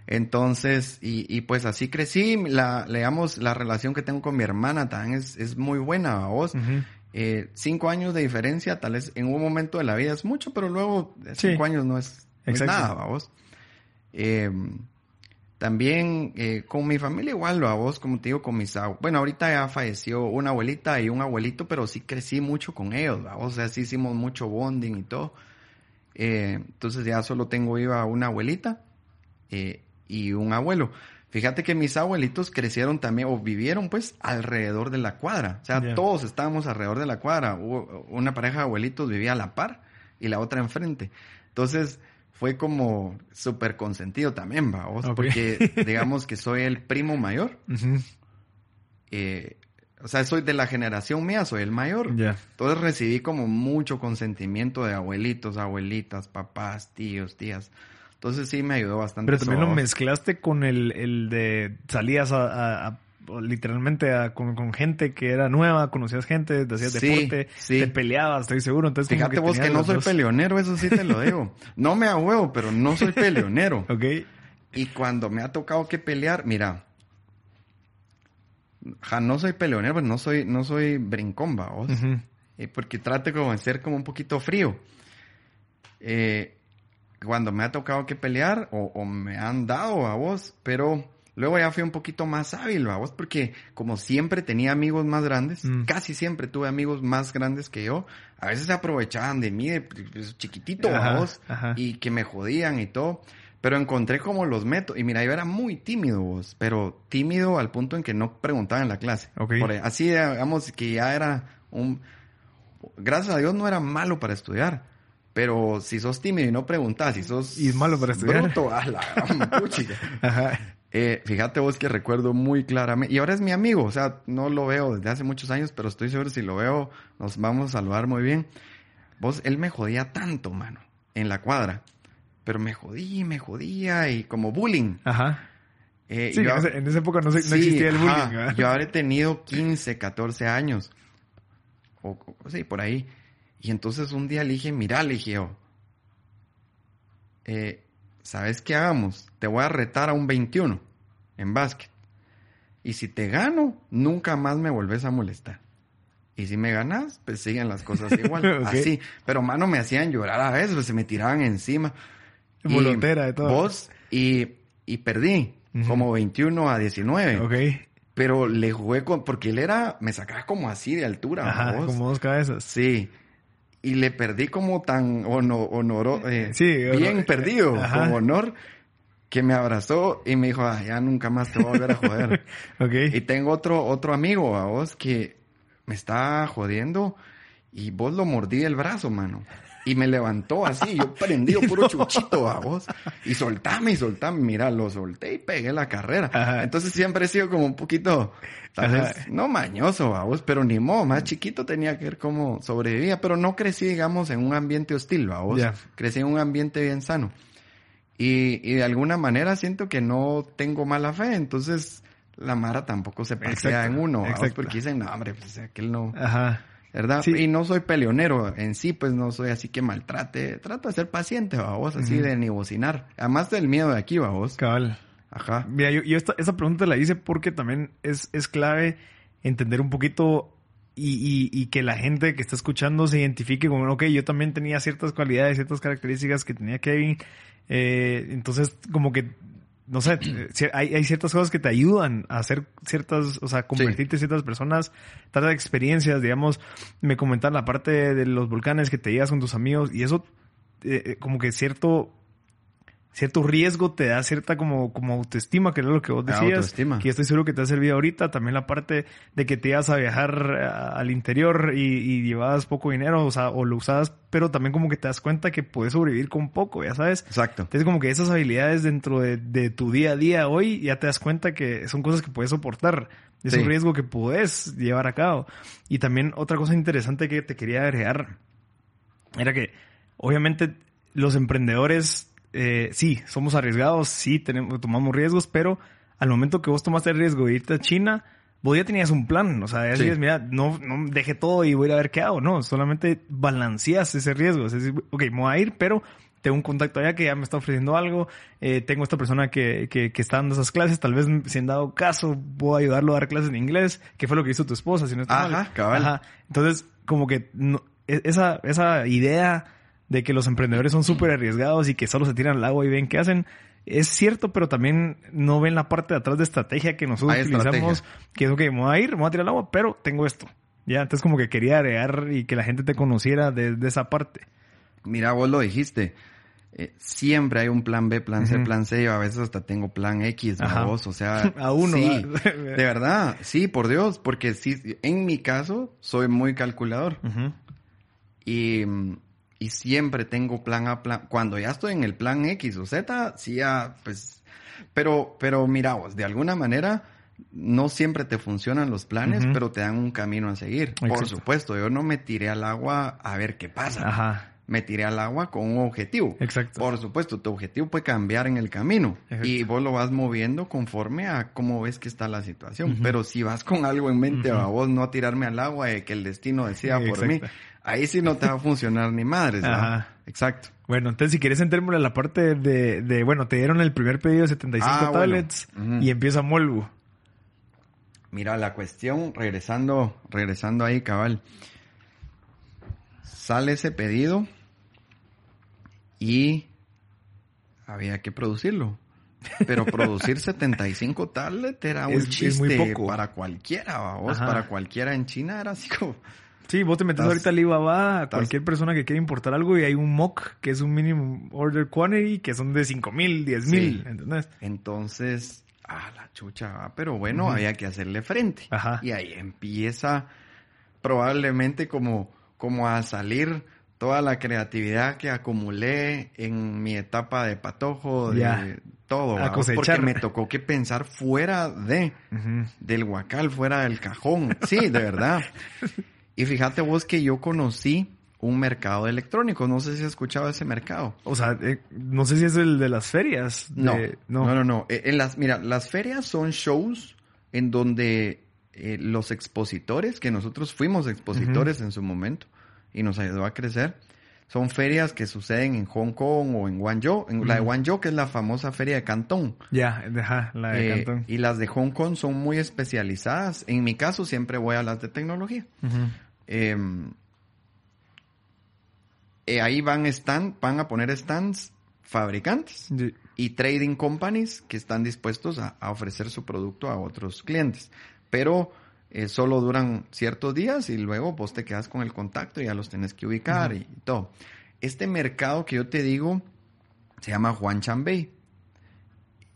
Entonces, y, y pues así crecí. La, digamos, la relación que tengo con mi hermana también es, es muy buena, ¿va vos. Ujú. Eh, cinco años de diferencia, tal vez en un momento de la vida es mucho, pero luego Sí. cinco años no es, no es nada, ¿va vos. Eh, también eh, con mi familia igual, ¿va vos, como te digo, con mis abuelos. Bueno, ahorita ya falleció una abuelita y un abuelito, pero sí crecí mucho con ellos, ¿va. O sea, sí hicimos mucho bonding y todo. Eh, entonces ya solo tengo viva una abuelita eh, y un abuelo. Fíjate que mis abuelitos crecieron también o vivieron pues alrededor de la cuadra. O sea, todos estábamos alrededor de la cuadra. Hubo- una pareja de abuelitos vivía a la par y la otra enfrente. Entonces fue como súper consentido también, vamos, Ok. porque digamos que soy el primo mayor. Eh, o sea, soy de la generación mía, soy el mayor. Entonces recibí como mucho consentimiento de abuelitos, abuelitas, papás, tíos, tías. Entonces sí me ayudó bastante. Pero también lo mezclaste con el, el de salías a, a- a- o literalmente a- con, con gente que era nueva, conocías gente, hacías Sí, deporte, sí. te peleabas, estoy seguro. Entonces, Fíjate vos que no soy dos. peleonero, eso sí te lo digo. No me huevo, pero no soy peleonero. Ok. Y cuando me ha tocado que pelear, mira, ja, no soy peleonero, pero no soy, no soy brincón, vos. Porque trato como de ser como un poquito frío. Eh, cuando me ha tocado que pelear, o, o me han dado a vos, pero luego ya fui un poquito más hábil a vos, porque como siempre tenía amigos más grandes, Mm. casi siempre tuve amigos más grandes que yo, a veces se aprovechaban de mí, de pues, chiquitito a Ajá, vos, ajá. y que me jodían y todo. Pero encontré como los métodos. Y mira, yo era muy tímido vos, pero tímido al punto en que no preguntaba en la clase. Ok. Por ahí, así, digamos, que ya era un... Gracias a Dios no era malo para estudiar. Pero si sos tímido y no preguntas, si sos... Y malo para estudiar. Bruto, a la gran puchica. Ajá. Eh, fíjate vos que recuerdo muy claramente, y ahora es mi amigo, o sea, no lo veo desde hace muchos años, pero estoy seguro si lo veo, nos vamos a saludar muy bien. Vos, él me jodía tanto, mano, en la cuadra, pero me jodía, me jodía, y como bullying. Ajá. Eh, Sí, yo- en, esa época no, se- no Sí, existía el bullying. Yo habré tenido 15, 14 años, o, o- sí, por ahí. Y entonces un día le dije, mira, le dije eh, ¿sabes qué hagamos? Te voy a retar a un 21 en básquet. Y si te gano, nunca más me volvés a molestar. Y si me ganas, pues siguen las cosas igual. Así. Pero mano, me hacían llorar a veces, pues, se me tiraban encima. Volotera de todo. Vos, y, y perdí. Como 21 a 19. Ok. Pero le jugué con, porque él era, me sacaba como así de altura. Ajá, vos. como dos cabezas. Sí. Y le perdí como tan hono, honoro, eh, Sí, bien honor- perdido, Ajá. con honor, que me abrazó y me dijo, "Ah, ya nunca más te voy a volver a joder. Ok. y tengo otro, otro amigo a vos que me está jodiendo y vos lo mordí el brazo, mano. Y me levantó así, yo prendido puro chuchito a vos. Y soltame y soltame. Mira, lo solté y pegué la carrera. Entonces siempre he sido como un poquito, tal vez, no mañoso a vos, pero ni modo. Más chiquito tenía que ver cómo sobrevivía, pero no crecí, digamos, en un ambiente hostil, a vos. Crecí en un ambiente bien sano. Y, y de alguna manera siento que no tengo mala fe, entonces la Mara tampoco se pasea en uno, porque dicen, no, hombre, pues aquel no. Ajá. ¿verdad? Y no soy peleonero en sí, pues no soy así que maltrate. Trato de ser paciente, vos, así de ni bocinar. Además del miedo de aquí, vos. Cabal. Ajá. Mira, yo, yo esta, esta, pregunta la hice porque también es, es clave entender un poquito y, y, que la gente que está escuchando se identifique con, ok, yo también tenía ciertas cualidades, ciertas características que tenía Kevin. Eh, entonces, como que no sé, hay, hay, ciertas cosas que te ayudan a hacer ciertas, o sea, convertirte en ciertas personas, de experiencias, digamos, me comentaron la parte de los volcanes que te llevas con tus amigos y eso, eh, eh, como que cierto cierto riesgo te da cierta como, como autoestima, que era lo que vos decías. Autoestima. Que estoy seguro que te ha servido ahorita. También la parte de que te ibas a viajar eh, al interior y, y, llevabas poco dinero, o sea, o lo usabas, pero también como que te das cuenta que puedes sobrevivir con poco, ya sabes. Exacto. Entonces como que esas habilidades dentro de, de tu día a día hoy ya te das cuenta que son cosas que puedes soportar. Es un riesgo que puedes llevar a cabo. Y también otra cosa interesante que te quería agregar era que obviamente los emprendedores eh, sí, somos arriesgados, sí, tenemos, tomamos riesgos, pero al momento que vos tomaste el riesgo de irte a China, vos ya tenías un plan, o sea, ya sí. mira, no, no deje todo y voy a ir a ver qué hago, no, solamente balanceas ese riesgo, es decir, ok, me voy a ir, pero tengo un contacto allá que ya me está ofreciendo algo, eh, tengo esta persona que, que, que, está dando esas clases, tal vez si han dado caso, puedo ayudarlo a dar clases en inglés, que fue lo que hizo tu esposa, si no está Ajá, Cabal. Ajá, entonces, como que no, e, esa, esa idea de que los emprendedores son súper arriesgados y que solo se tiran al agua y ven qué hacen. Es cierto, pero también no ven la parte de atrás de estrategia que nosotros utilizamos, que es, ok, me voy a ir, me voy a tirar al agua, pero tengo esto. Ya, entonces como que quería agregar y que la gente te conociera de, esa parte. Mira, vos lo dijiste. Eh, siempre hay un plan B, plan C, plan C. Yo a veces hasta tengo plan X, a vos, o sea. a uno. Sí, de verdad, sí, por Dios, porque sí, en mi caso soy muy calculador. Y y siempre tengo plan A, plan. Cuando ya estoy en el plan X o Z, sí ya, pues. Pero, pero mira vos, de alguna manera, no siempre te funcionan los planes, pero te dan un camino a seguir. Por supuesto, yo no me tiré al agua a ver qué pasa. Ajá. Me tiré al agua con un objetivo. Exacto. Por supuesto, tu objetivo puede cambiar en el camino y vos lo vas moviendo conforme a cómo ves que está la situación. Pero si vas con algo en mente, a vos no a tirarme al agua de que el destino decida por mí, ahí sí no te va a funcionar ni madres. Ajá. Exacto. Bueno, entonces si quieres entremos a la parte de, de, bueno, te dieron el primer pedido de 75 ah, tablets y empieza Molbu. Mira, la cuestión, regresando, regresando ahí, cabal. Sale ese pedido y había que producirlo. Pero producir 75 tablets era un chiste muy poco. para cualquiera, vamos, para cualquiera en China era así como Sí, vos te metes ahorita al Alibaba a cualquier persona que quiera importar algo y hay un mock que es un minimum order quantity que son de cinco mil, diez mil, Entonces, ah, la chucha, pero bueno, había que hacerle frente. Ajá. Y ahí empieza probablemente como, como a salir toda la creatividad que acumulé en mi etapa de patojo, de todo, a porque me tocó que pensar fuera de, del huacal, fuera del cajón. Sí, de verdad. Y fíjate vos que yo conocí un mercado electrónico. No sé si has escuchado ese mercado. O sea, eh, no sé si es el de las ferias. no, no, no, no. Eh, en las, mira, las ferias son shows en donde eh, los expositores, que nosotros fuimos expositores en su momento y nos ayudó a crecer, son ferias que suceden en Hong Kong o en Guangzhou. En La de Guangzhou, que es la famosa feria de Cantón. Ya, la de Cantón. Y las de Hong Kong son muy especializadas. En mi caso, siempre voy a las de tecnología. Em, eh, ahí van, stand, van a poner stands fabricantes y trading companies que están dispuestos a, ofrecer su producto a otros clientes. Pero eh, solo duran ciertos días y luego vos te quedas con el contacto y ya los tenés que ubicar y, todo. Este mercado que yo te digo se llama Juan Chambey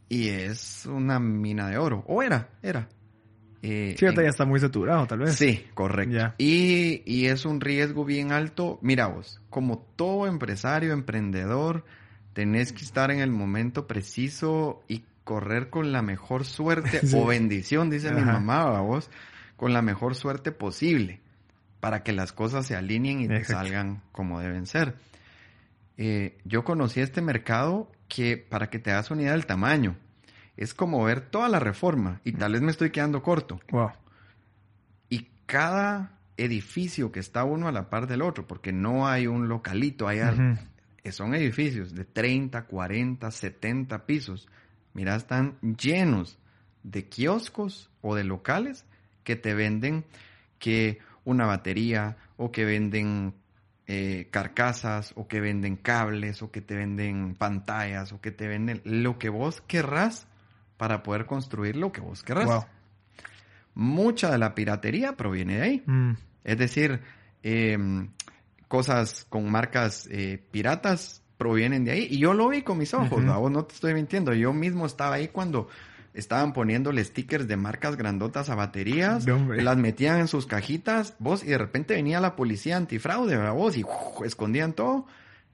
y es una mina de oro. O era, era. Eh, Sí, ahorita en- ya está muy saturado, tal vez. Sí, correcto. Y, y es un riesgo bien alto. Mira vos, como todo empresario, emprendedor, tenés que estar en el momento preciso y correr con la mejor suerte Sí. o bendición, dice mi mamá, ¿va vos, con la mejor suerte posible para que las cosas se alineen y te salgan como deben ser. Eh, yo conocí este mercado que, para que te das una idea del tamaño, es como ver toda la reforma y tal vez me estoy quedando corto Wow. y cada edificio que está uno a la par del otro, porque no hay un localito allá, Ujú. eh, son edificios de 30, 40, 70 pisos. Mira, están llenos de kioscos o de locales que te venden que una batería o que venden eh, carcasas o que venden cables o que te venden pantallas o que te venden lo que vos querrás para poder construir lo que vos querrás. Wow. Mucha de la piratería proviene de ahí. Mm. Es decir, em, cosas con marcas eh, piratas provienen de ahí. Y yo lo vi con mis ojos. ¿va? Vos no te estoy mintiendo. Yo mismo estaba ahí cuando estaban poniéndole stickers de marcas grandotas a baterías, hombre. las metían en sus cajitas, vos, y de repente venía la policía antifraude, ¿verdad? Vos, y ¡uf! escondían todo.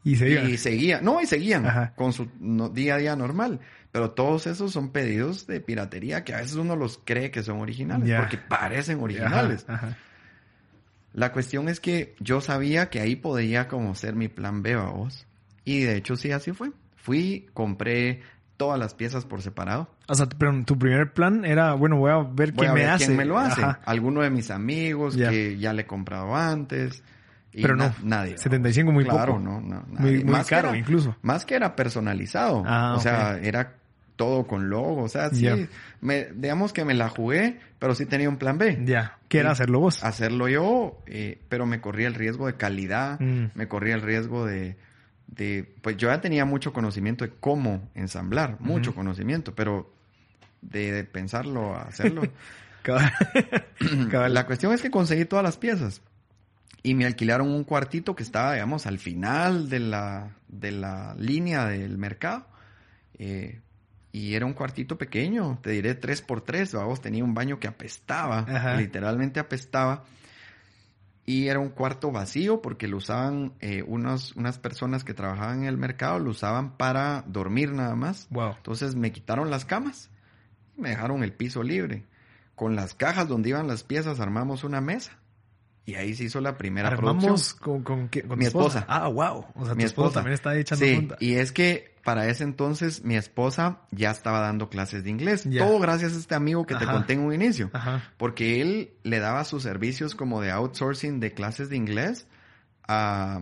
Y seguían, no, y seguían Ajá. con su no- día a día normal. Pero todos esos son pedidos de piratería que a veces uno los cree que son originales, porque parecen originales. Ajá. La cuestión es que yo sabía que ahí podría como ser mi plan B, vos. Y de hecho sí, así fue. Fui, compré todas las piezas por separado. O sea, pero tu primer plan era, bueno, voy a ver Voy quién a me ver hace. quién me lo hace. Ajá. Alguno de mis amigos que ya le he comprado antes. Y Pero na- no, nadie. 75 muy claro, poco. no, no. Muy, muy Más que caro era- incluso. Más que era personalizado. Ah, o sea, era todo con logo. O sea, sí, me, digamos que me la jugué, pero sí tenía un plan B. Ya. ¿Qué era Sí. hacerlo vos? Hacerlo yo, eh, pero me corría el riesgo de calidad, Mm. me corría el riesgo de, de, pues yo ya tenía mucho conocimiento de cómo ensamblar, mucho conocimiento, pero de, de pensarlo a hacerlo. La cuestión es que conseguí todas las piezas y me alquilaron un cuartito que estaba, digamos, al final de la, de la línea del mercado. Eh, y era un cuartito pequeño, te diré tres por tres, vamos, tenía un baño que apestaba, Ajá. literalmente apestaba. Y era un cuarto vacío porque lo usaban eh, unos, unas personas que trabajaban en el mercado, lo usaban para dormir nada más. Wow. Entonces me quitaron las camas y me dejaron el piso libre. Con las cajas donde iban las piezas armamos una mesa. Y ahí se hizo la primera Armamos producción. con, con, qué- con Mi esposa. esposa. Ah, wow. O sea, Mi tu esposa también está echando Sí, punta. y es que para ese entonces mi esposa ya estaba dando clases de inglés. Todo gracias a este amigo que te conté en un inicio. Ajá. Porque él le daba sus servicios como de outsourcing de clases de inglés a,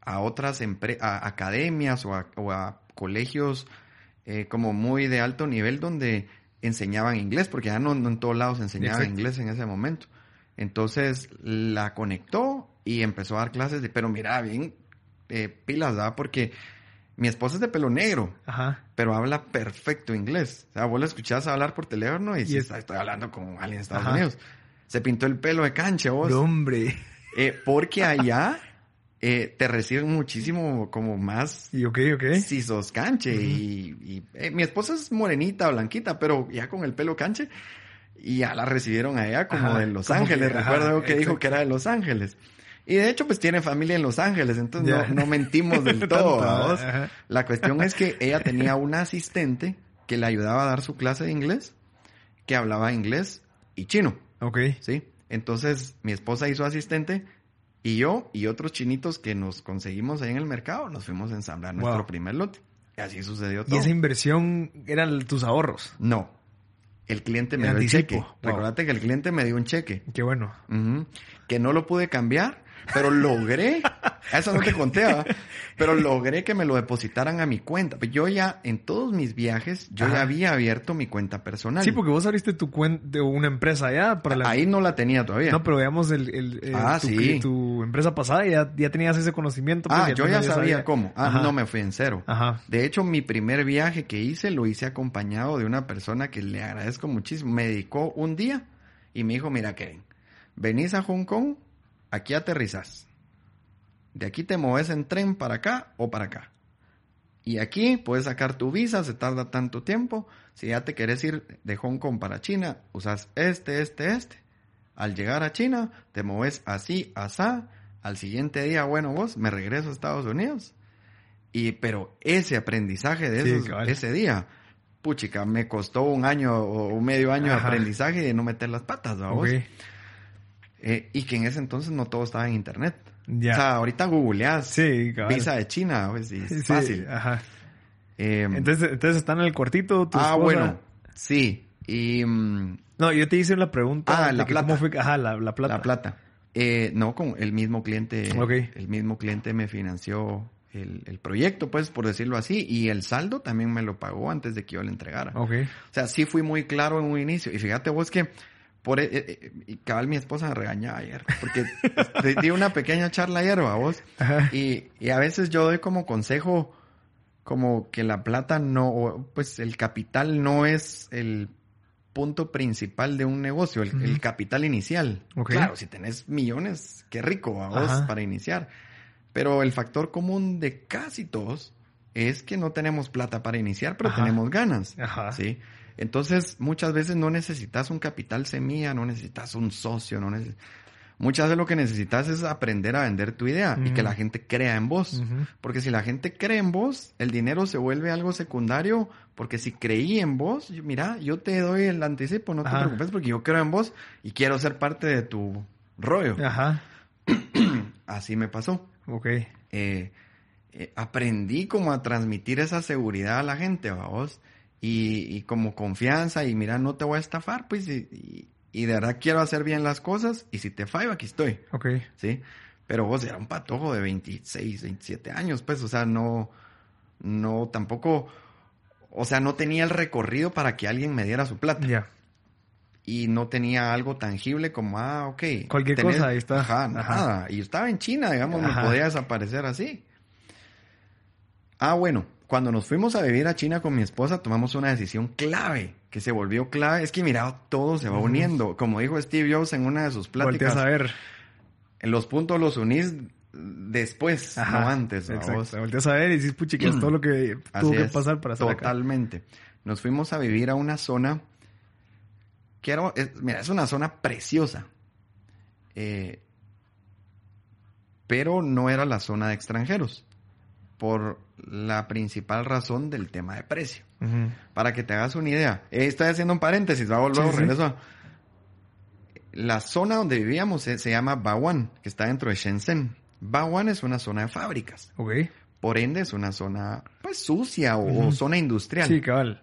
a otras a academias o a, o a colegios eh, como muy de alto nivel donde enseñaban inglés, porque ya no, no en todos lados enseñaban Exacto. inglés en ese momento. Entonces la conectó y empezó a dar clases de, pero mira, bien eh, pilas, ¿verdad? Porque mi esposa es de pelo negro, Ajá. pero habla perfecto inglés. O sea, vos la escuchás hablar por teléfono y, Y es- estoy hablando con alguien de Estados Ajá. Unidos. Se pintó el pelo de cancha, vos. No, hombre. Eh, porque allá eh, te reciben muchísimo como más Y ok, ok. si sos canche. Y, y, eh, mi esposa es morenita, blanquita, pero ya con el pelo canche. Y ya la recibieron allá como Ajá, de Los como Ángeles. que- Recuerdo que dijo que era de Los Ángeles. Y de hecho, pues tiene familia en Los Ángeles, entonces no, no mentimos del todo. La cuestión es que ella tenía una asistente que le ayudaba a dar su clase de inglés, que hablaba inglés y chino, Ok. ¿sí? Entonces mi esposa hizo asistente y yo y otros chinitos que nos conseguimos ahí en el mercado nos fuimos a ensamblar Wow. nuestro primer lote. Y así sucedió Y todo. esa inversión eran tus ahorros. No, el cliente me El dio el anticipo. cheque. Wow. Recuérdate que el cliente me dio un cheque. Qué bueno. Que no lo pude cambiar, pero logré. Eso no te conté. Pero logré que me lo depositaran a mi cuenta. Pues Yo ya, en todos mis viajes, yo Ajá. ya había abierto mi cuenta personal. Sí, porque vos abriste tu cuenta de una empresa allá para la... Ahí no la tenía todavía. No, pero digamos, el, el, Ah, tu, sí. tu empresa pasada ya, ya tenías ese conocimiento. pues, ah, yo ya sabía cómo. Ah, Ajá. no me fui en cero. Ajá. De hecho, mi primer viaje que hice lo hice acompañado de una persona que le agradezco muchísimo. Me dedicó un día y me dijo, mira Kevin, venís a Hong Kong, aquí aterrizás. De aquí te moves en tren para acá o para acá. Y aquí puedes sacar tu visa, se tarda tanto tiempo. Si ya te querés ir de Hong Kong para China, usas este, este, este. Al llegar a China, te mueves así, asá. Al siguiente día, bueno, vos, me regreso a Estados Unidos. Y, pero ese aprendizaje de Sí, esos- ese día, puchica, me costó un año o un medio año Ajá. de aprendizaje de no meter las patas, ¿va vos? Eh, y que en ese entonces no todo estaba en internet. Ya. O sea, ahorita googleás Sí, cabal. visa de China, pues, y es Sí, fácil. Ajá. Eh, Entonces, entonces están en el cuartito. tu ah, esposa- bueno, sí. Y mm, No, yo te hice la pregunta. Ah, la plata. ¿Cómo fue? Ajá, la, la plata. la plata. Eh, no, con el mismo cliente. Ok. El mismo cliente me financió el, el proyecto, pues, por decirlo así. Y el saldo también me lo pagó antes de que yo le entregara. Ok. O sea, sí fui muy claro en un inicio. Y fíjate vos que por eh, eh, y cabal mi esposa me regañaba ayer. Porque te di una pequeña charla ayer, a vos. Y, y a veces yo doy como consejo como que la plata no, pues el capital no es el punto principal de un negocio, el, capital inicial. Ok. Claro, si tenés millones, qué rico a vos Ajá. para iniciar. Pero el factor común de casi todos es que no tenemos plata para iniciar, pero Ajá. tenemos ganas. Ajá. ¿sí? Entonces, muchas veces no necesitas un capital semilla, no necesitas un socio, no neces- Muchas veces lo que necesitas es aprender a vender tu idea y que la gente crea en vos. Porque si la gente cree en vos, el dinero se vuelve algo secundario. Porque si creí en vos, mira, yo te doy el anticipo, no te preocupes porque yo creo en vos y quiero ser parte de tu rollo. Ajá. Así me pasó. Ok. Eh, eh, aprendí como a transmitir esa seguridad a la gente, vos. Y, y como confianza y mira, no te voy a estafar, pues, y, y- y de verdad quiero hacer bien las cosas y si te fallo, aquí estoy. Ok. ¿sí? Pero vos era un patojo de 26, 27 años, pues, o sea, no, no, tampoco, o sea, no tenía el recorrido para que alguien me diera su plata. Ya. Y no tenía algo tangible como, ah, ok. Cualquier cosa, ahí está. Ajá, Ajá. nada. Y estaba en China, digamos, Ajá. me podía desaparecer así. Ah, bueno, cuando nos fuimos a vivir a China con mi esposa, tomamos una decisión clave, que se volvió clave. Es que, mira, todo se va uniendo. Como dijo Steve Jobs en una de sus pláticas. A ver. En los puntos los unís después, Ajá. no antes. ¿va Exacto. Volteas a ver y dices, puchi, que es todo lo que tuvo que pasar para acá. Totalmente. Nos fuimos a vivir a una zona que era, es- mira, es una zona preciosa. Eh, pero no era la zona de extranjeros. Por la principal razón del tema de precio. Para que te hagas una idea. Eh, estoy haciendo un paréntesis, va a volver, Sí, regreso. La zona donde vivíamos se, se llama Bawan, que está dentro de Shenzhen. Bawan es una zona de fábricas. Ok. Por ende, es una zona, pues, sucia o, zona industrial. Sí, cabal.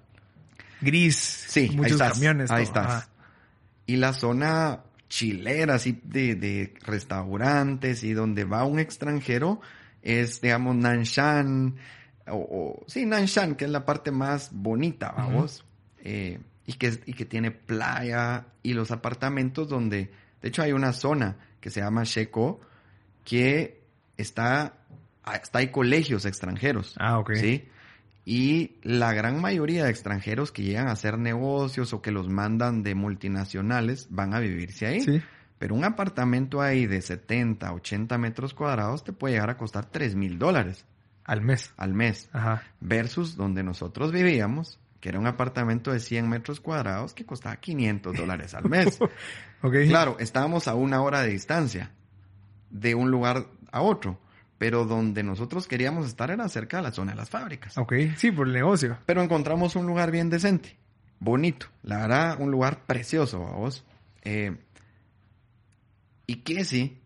Gris. Sí, ahí Muchos estás, camiones. Ahí todo. estás. Ajá. Y la zona chilera, así, de, de restaurantes y donde va un extranjero es, digamos, Nanshan, o, o- sí, Nanshan, que es la parte más bonita, vamos, eh, y, que, y que tiene playa y los apartamentos donde, de hecho, hay una zona que se llama Sheco, que está, está hay colegios extranjeros. Ah, ok. ¿Sí? Y la gran mayoría de extranjeros que llegan a hacer negocios o que los mandan de multinacionales van a vivirse ahí. Sí. Pero un apartamento ahí de 70, 80 metros cuadrados te puede llegar a costar 3 mil dólares Al mes. al mes. Ajá. Versus donde nosotros vivíamos, que era un apartamento de 100 metros cuadrados que costaba 500 dólares al mes. Ok. Claro, estábamos a una hora de distancia de un lugar a otro. Pero donde nosotros queríamos estar era cerca de la zona de las fábricas. Ok. Sí, por el negocio. Pero encontramos un lugar bien decente, bonito. La verdad, un lugar precioso, vos. Eh, y que si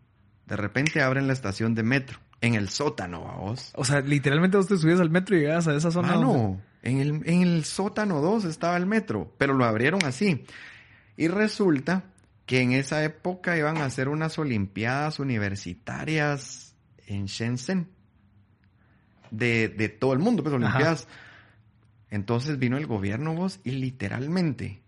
de repente abren la estación de metro en el sótano, vos. O sea, literalmente vos te subías al metro y llegabas a esa zona. Ah, no. En el, en el sótano 2 estaba el metro, pero lo abrieron así. Y resulta que en esa época iban a hacer unas olimpiadas universitarias en Shenzhen. De, de todo el mundo, pues olimpiadas. Entonces vino el gobierno vos y literalmente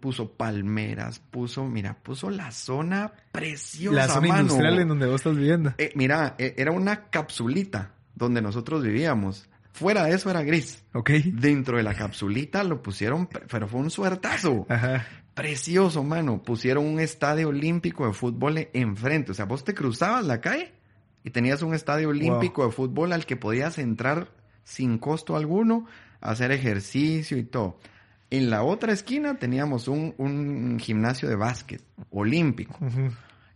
puso palmeras, puso, mira, puso la zona preciosa. La zona mano. industrial en donde vos estás viviendo. Eh, mira, eh, era una capsulita donde nosotros vivíamos. Fuera de eso era gris. Ok. Dentro de la capsulita lo pusieron, pe- pero fue un suertazo. Ajá. Precioso, mano. Pusieron un estadio olímpico de fútbol enfrente. O sea, vos te cruzabas la calle y tenías un estadio olímpico de fútbol al que podías entrar sin costo alguno, hacer ejercicio y todo. En la otra esquina teníamos un, un gimnasio de básquet olímpico.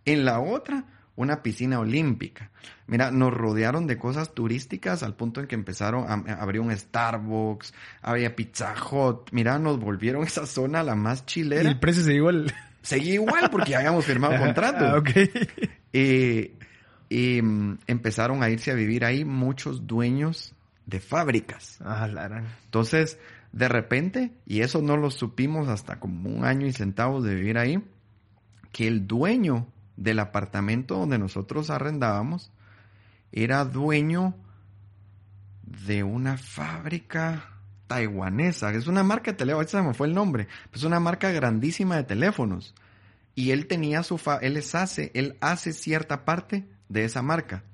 En la otra, una piscina olímpica. Mira, nos rodearon de cosas turísticas al punto en que empezaron a, abrir un Starbucks, había Pizza Hut. Mira, nos volvieron esa zona la más chilera. ¿Y el precio seguía igual? Seguía igual porque ya habíamos firmado contrato. Ah, ok. Eh, y mm, empezaron a irse a vivir ahí muchos dueños de fábricas. Ah, la. Entonces, de repente, y eso no lo supimos hasta como un año y centavos de vivir ahí, que el dueño del apartamento donde nosotros arrendábamos era dueño de una fábrica taiwanesa. Es una marca de teléfonos, se me fue el nombre. Es una marca grandísima de teléfonos. Y él tenía su, fa él les hace, él hace cierta parte de esa marca.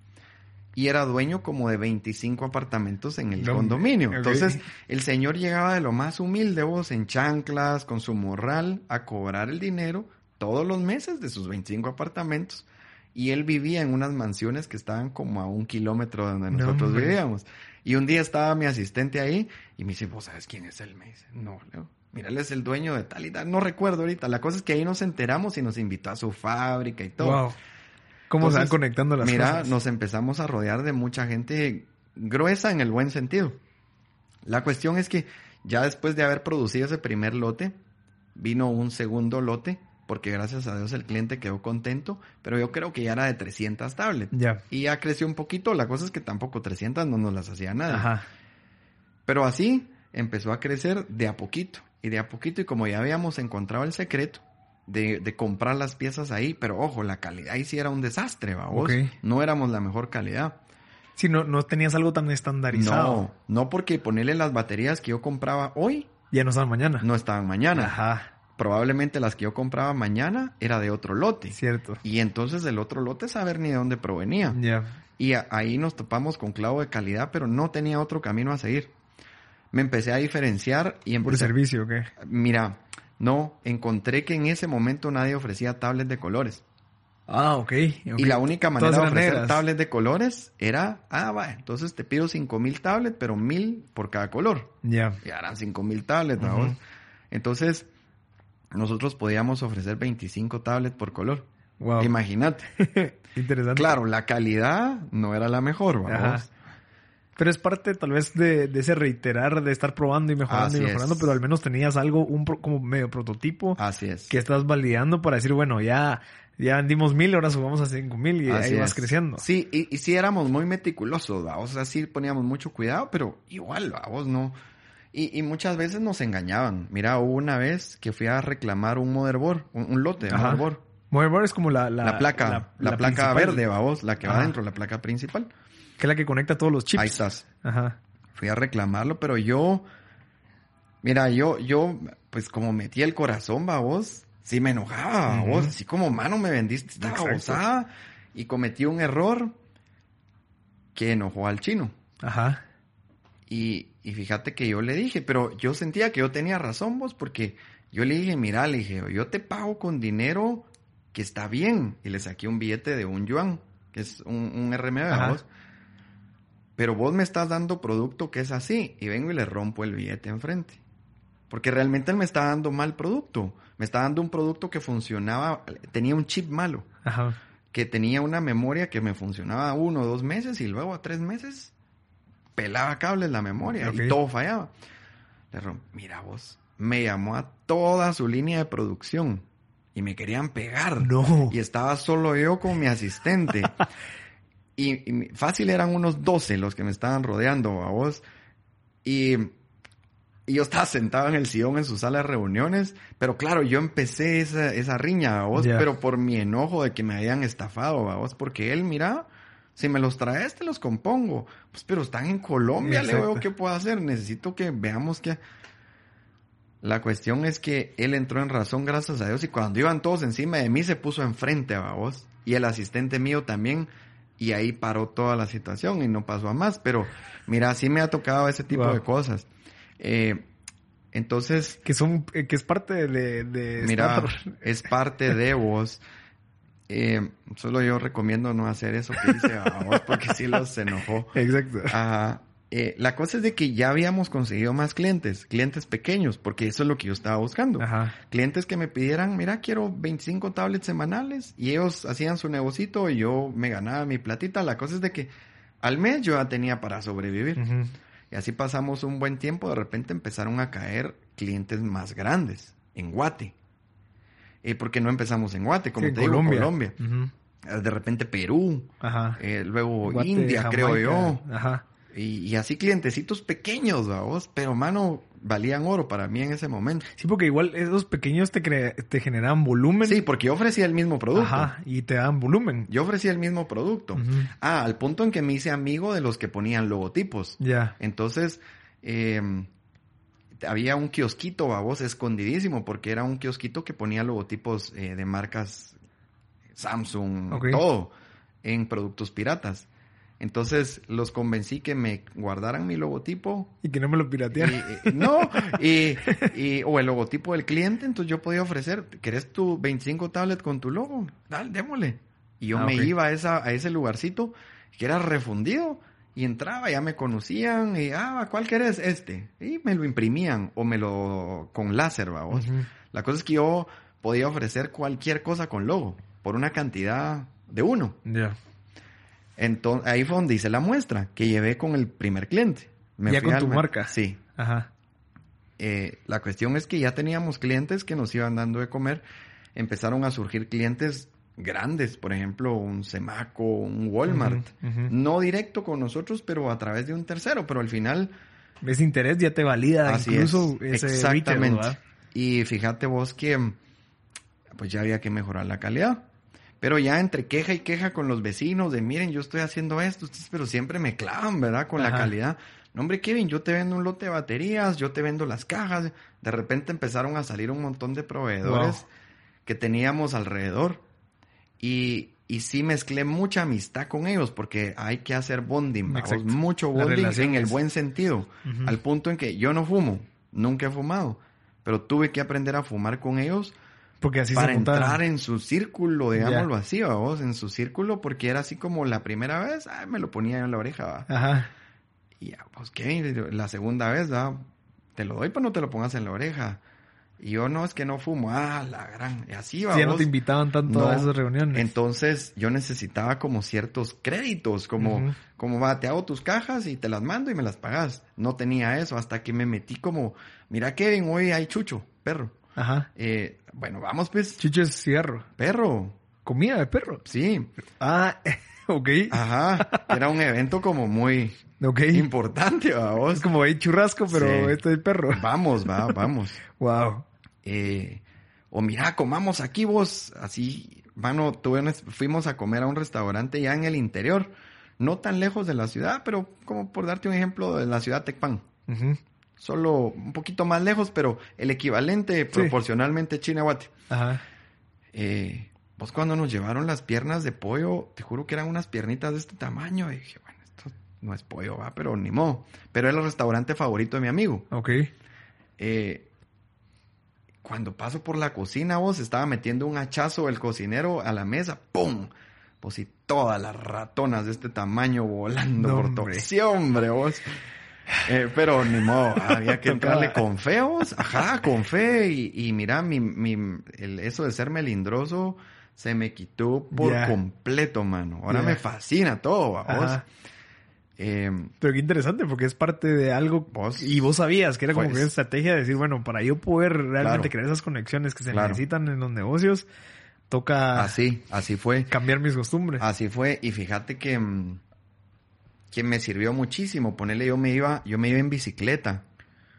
Y era dueño como de 25 apartamentos en el condominio. Entonces, el señor llegaba de lo más humilde, vos, en chanclas, con su morral, a cobrar el dinero todos los meses de sus 25 apartamentos. Y él vivía en unas mansiones que estaban como a un kilómetro de donde nosotros vivíamos. Y un día estaba mi asistente ahí y me dice, ¿vos sabes quién es él? Me dice, no, Leo. Mira, él es el dueño de tal y tal. No recuerdo ahorita. La cosa es que ahí nos enteramos y nos invitó a su fábrica y todo. Wow. ¿Cómo se van conectando las cosas? Mira, nos empezamos a rodear de mucha gente gruesa en el buen sentido. La cuestión es que ya después de haber producido ese primer lote, vino un segundo lote porque gracias a Dios el cliente quedó contento, pero yo creo que ya era de 300 tablets. Ya. Y ya creció un poquito, la cosa es que tampoco 300 no nos las hacía nada. Ajá. Pero así empezó a crecer de a poquito, y de a poquito, y como ya habíamos encontrado el secreto de, de comprar las piezas ahí, pero ojo, la calidad ahí sí era un desastre, vamos. No éramos la mejor calidad. Si no, no tenías algo tan estandarizado. No, no porque ponerle las baterías que yo compraba hoy. Ya no estaban mañana. No estaban mañana. Ajá probablemente las que yo compraba mañana era de otro lote. Cierto. Y entonces el otro lote saber ni de dónde provenía. Ya. Y ahí nos topamos con clavo de calidad, pero no tenía otro camino a seguir. Me empecé a diferenciar y empecé... ¿Por servicio o qué? Mira, no, encontré que en ese momento nadie ofrecía tablets de colores. Ah, ok. Y la única manera de ofrecer tablets de colores era, ah, va, entonces te pido cinco mil tablets, pero mil por cada color. Ya. Y eran cinco mil tablets, ¿no? Entonces, nosotros podíamos ofrecer 25 tablets por color. Wow. Imagínate. Interesante. Claro, la calidad no era la mejor, vamos. Pero es parte tal vez de, ese reiterar, de estar probando y mejorando y mejorando, pero al menos tenías algo, un como medio prototipo. Así es. Que estás validando para decir, bueno, ya, ya vendimos mil, ahora subamos a cinco mil y ahí vas creciendo. Sí, y, y sí éramos muy meticulosos, vamos. O sea, sí poníamos mucho cuidado, pero igual, vamos, no y, muchas veces nos engañaban. Mira, hubo una vez que fui a reclamar un motherboard, un, lote de motherboard. Motherboard es como la... La, placa, la, placa verde, vamos, la que va dentro, la placa principal. Que es la que conecta todos los chips. Ahí estás. Ajá. Fui a reclamarlo, pero yo... Mira, yo, yo, pues como metí el corazón, vos, sí me enojaba, vos, así como, mano, me vendiste esta babosada y cometí un error que enojó al chino. Ajá. Y, y fíjate que yo le dije, pero yo sentía que yo tenía razón vos, porque yo le dije, mira, le dije, yo te pago con dinero que está bien. Y le saqué un billete de un yuan, que es un, un RMB vos. Pero vos me estás dando producto que es así. Y vengo y le rompo el billete enfrente. Porque realmente él me está dando mal producto. Me está dando un producto que funcionaba, tenía un chip malo. Ajá. Que tenía una memoria que me funcionaba uno o dos meses y luego a tres meses pelaba cables la memoria y todo fallaba. Le mira vos, me llamó a toda su línea de producción y me querían pegar. No. Y estaba solo yo con mi asistente. y, fácil eran unos 12 los que me estaban rodeando a vos. Y, yo estaba sentado en el sillón en su sala de reuniones, pero claro, yo empecé esa, esa riña a vos, pero por mi enojo de que me habían estafado a vos, porque él, mira, si me los traes, te los compongo. Pues, pero están en Colombia, le veo qué puedo hacer. Necesito que veamos que. La cuestión es que él entró en razón, gracias a Dios, y cuando iban todos encima de mí, se puso enfrente a vos. Y el asistente mío también. Y ahí paró toda la situación y no pasó a más. Pero, mira, sí me ha tocado ese tipo de cosas. Eh, entonces. Que son, eh, que es parte de, de Mira, es parte de vos. Eh, solo yo recomiendo no hacer eso que hice a vos porque sí los enojó. Exacto. Ajá. Eh, la cosa es de que ya habíamos conseguido más clientes, clientes pequeños, porque eso es lo que yo estaba buscando. Ajá. Clientes que me pidieran, mira, quiero 25 tablets semanales y ellos hacían su negocito y yo me ganaba mi platita. La cosa es de que al mes yo ya tenía para sobrevivir. Y así pasamos un buen tiempo, de repente empezaron a caer clientes más grandes en Guate. Eh, porque no empezamos en Guate, como Sí, en te digo, Colombia. Eh, De repente Perú, Ajá. eh, luego Guate, India, creo yo. Ajá. Y, y así clientecitos pequeños, vamos, pero mano, valían oro para mí en ese momento. Sí, porque igual esos pequeños te, cre- te generan volumen. Sí, porque yo ofrecía el mismo producto. Ajá. Y te dan volumen. Yo ofrecía el mismo producto. Ah, al punto en que me hice amigo de los que ponían logotipos. Ya. Entonces, eh, había un kiosquito, vos, escondidísimo, porque era un kiosquito que ponía logotipos eh, de marcas Samsung, Ok. todo, en productos piratas. Entonces, los convencí que me guardaran mi logotipo. Y que no me lo Y, y- no, y, y- o el logotipo del cliente, entonces yo podía ofrecer, ¿querés tu 25 tablet con tu logo? Dale, démosle. Y yo Ah, me iba a, esa, a ese lugarcito que era refundido y entraba, ya me conocían y, ah, ¿cuál querés? Este. Y me lo imprimían o me lo, con láser, vamos. Ujú. La cosa es que yo podía ofrecer cualquier cosa con logo por una cantidad de uno. Ya. Entonces, ahí fue donde hice la muestra que llevé con el primer cliente. Me Ya con tu marca. Sí. Ajá. Eh, la cuestión es que ya teníamos clientes que nos iban dando de comer. Empezaron a surgir clientes grandes, por ejemplo, un Semaco, un Walmart. No directo con nosotros, pero a través de un tercero. Pero al final, Ese interés ya te valida así incluso es. ese Exactamente. y fíjate vos que pues ya había que mejorar la calidad. Pero ya entre queja y queja con los vecinos de miren, yo estoy haciendo esto, ustedes, pero siempre me clavan, ¿verdad? Con la calidad. No, hombre, Kevin, yo te vendo un lote de baterías, yo te vendo las cajas. De repente empezaron a salir un montón de proveedores Wow. que teníamos alrededor. Y, y sí mezclé mucha amistad con ellos porque hay que hacer bonding, vamos, mucho bonding en el buen sentido. Al punto en que yo no fumo, nunca he fumado, pero tuve que aprender a fumar con ellos Porque así para se entrar en su círculo, digámoslo Ya. así, vamos, en su círculo, porque era así como la primera vez, ay, me lo ponía en la oreja, va. Ajá. Y ya, pues, ¿qué? La segunda vez, ¿va? Te lo doy, pero no te lo pongas en la oreja. Y yo, no, es que no fumo. Ah, la gran. Y así, va. Sí, ya no te invitaban tanto No. a esas reuniones. Entonces, yo necesitaba como ciertos créditos, como, Ujú. como va, te hago tus cajas y te las mando y me las pagas. No tenía eso hasta que me metí como, mira, Kevin, hoy hay chucho, perro. Ajá. Eh, bueno, vamos, pues, Chucho es cigarro. perro. Comida de perro. Sí, Ah, ok. ajá. Era un evento como muy Ok. importante, vamos. Es como hay churrasco, pero Sí. esto es perro. Vamos, va, vamos. Wow. Eh, o mira, comamos aquí vos, así, mano, tuve una- fuimos a comer a un restaurante ya en el interior, no tan lejos de la ciudad, pero como por darte un ejemplo, de la ciudad Tecpan. Ujú. Solo un poquito más lejos, pero el equivalente proporcionalmente Chinahuate. Ajá. Eh, pues cuando nos llevaron las piernas de pollo, te juro que eran unas piernitas de este tamaño, y dije, bueno, esto no es pollo, va, pero ni modo. Pero era el restaurante favorito de mi amigo. Ok. Eh, cuando paso por la cocina, vos estaba metiendo un hachazo el cocinero a la mesa, ¡pum! Pues y todas las ratonas de este tamaño volando No, por todo. Sí, hombre, vos. Eh, pero ni modo, había que entrarle con fe, vos. Ajá, con fe. Y, y mira, mi, mi, el, eso de ser melindroso se me quitó por completo, mano. Ahora me fascina todo, vos. Eh, Pero qué interesante porque es parte de algo Vos- y vos sabías que era como Pues- que una estrategia de decir, bueno, para yo poder realmente Claro. crear esas conexiones que se Claro. necesitan en los negocios, toca así, así fue. cambiar mis costumbres. Así fue, y fíjate que, mm, que me sirvió muchísimo. Ponerle, yo me iba, yo me iba en bicicleta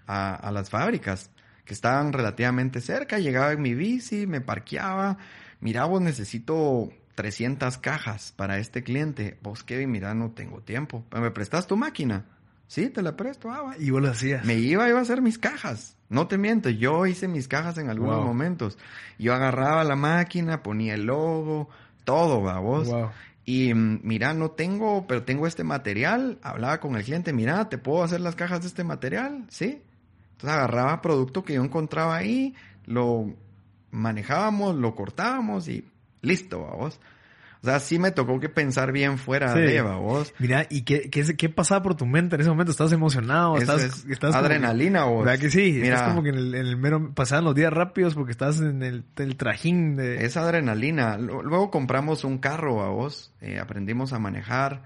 a, a las fábricas, que estaban relativamente cerca, llegaba en mi bici, me parqueaba, mira vos necesito 300 cajas para este cliente. Vos, Kevin, mira, no tengo tiempo. ¿Me prestas tu máquina? Sí, te la presto. Ah, va. Y vos lo hacías. Me iba, iba a hacer mis cajas. No te miento, yo hice mis cajas en algunos Wow. momentos. Yo agarraba la máquina, ponía el logo, todo, va vos. Wow. Y mira, no tengo, pero tengo este material. Hablaba con el cliente, mira, ¿te puedo hacer las cajas de este material? Sí. Entonces agarraba producto que yo encontraba ahí, lo manejábamos, lo cortábamos y listo, vamos. O sea, sí me tocó que pensar bien fuera Sí. de vos. Mira, ¿y qué, qué, qué pasaba por tu mente en ese momento? ¿Estás emocionado? ¿Estás, es estás como adrenalina, vos. ¿Verdad que sí? Mira, Estás como que en el, en el mero... Pasaban los días rápidos porque estás en el, el trajín de... es adrenalina. Lu- Luego compramos un carro a vos, eh, aprendimos a manejar,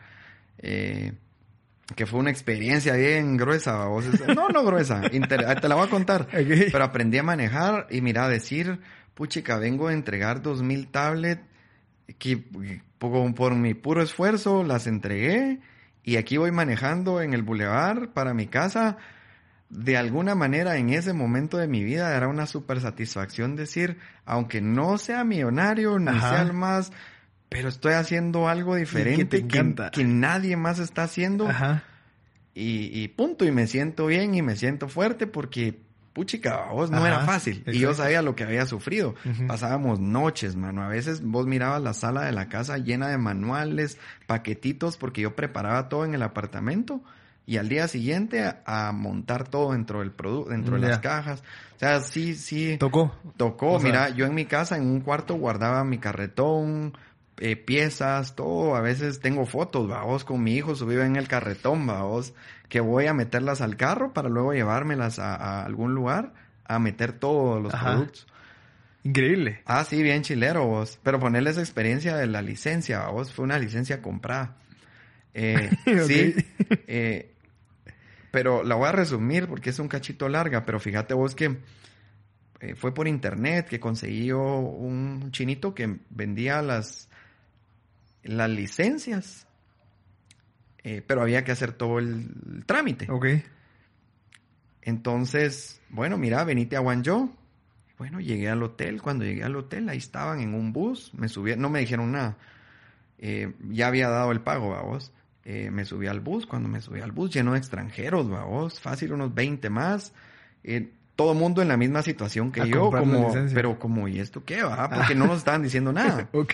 eh, que fue una experiencia bien gruesa, a vos. No, no gruesa, inter- te la voy a contar. Pero aprendí a manejar y mira, decir, puchica, vengo a entregar dos mil tablets que por, por mi puro esfuerzo las entregué y aquí voy manejando en el bulevar para mi casa. De alguna manera en ese momento de mi vida era una super satisfacción decir, aunque no sea millonario, ni Ajá. sea el más, pero estoy haciendo algo diferente te que, nadie más está haciendo Ajá. y, y punto, y me siento bien y me siento fuerte porque, puchica, vos no Ajá, era fácil. Y yo sabía lo que había sufrido. Pasábamos noches, mano. A veces vos mirabas la sala de la casa llena de manuales, paquetitos, porque yo preparaba todo en el apartamento. Y al día siguiente a, a montar todo dentro del producto, dentro de las cajas. O sea, sí, sí. Tocó. Tocó, O sea- mira, yo en mi casa, en un cuarto, guardaba mi carretón, eh, piezas, todo. A veces tengo fotos, vaos, con mi hijo subido en el carretón, vaos, que voy a meterlas al carro para luego llevármelas a, a algún lugar a meter todos los Ajá. productos. Increíble. Ah, sí, bien chilero, vos. Pero ponerles experiencia de la licencia, vos, fue una licencia comprada. Eh. Sí, eh, pero la voy a resumir porque es un cachito larga, pero fíjate vos que eh, fue por internet que conseguí yo un chinito que vendía las, las licencias, eh, pero había que hacer todo el, trámite. Ok. Entonces, bueno, mira, venite a Guangzhou. Bueno, llegué al hotel. Cuando llegué al hotel, ahí estaban en un bus. Me subí, no me dijeron nada. Eh, ya había dado el pago, vos. Eh, me subí al bus. Cuando me subí al bus, lleno de extranjeros, vos. Fácil, unos 20 más. Eh, todo mundo en la misma situación que A yo, como, pero como, ¿y esto qué va? Porque no nos estaban diciendo nada. Ok.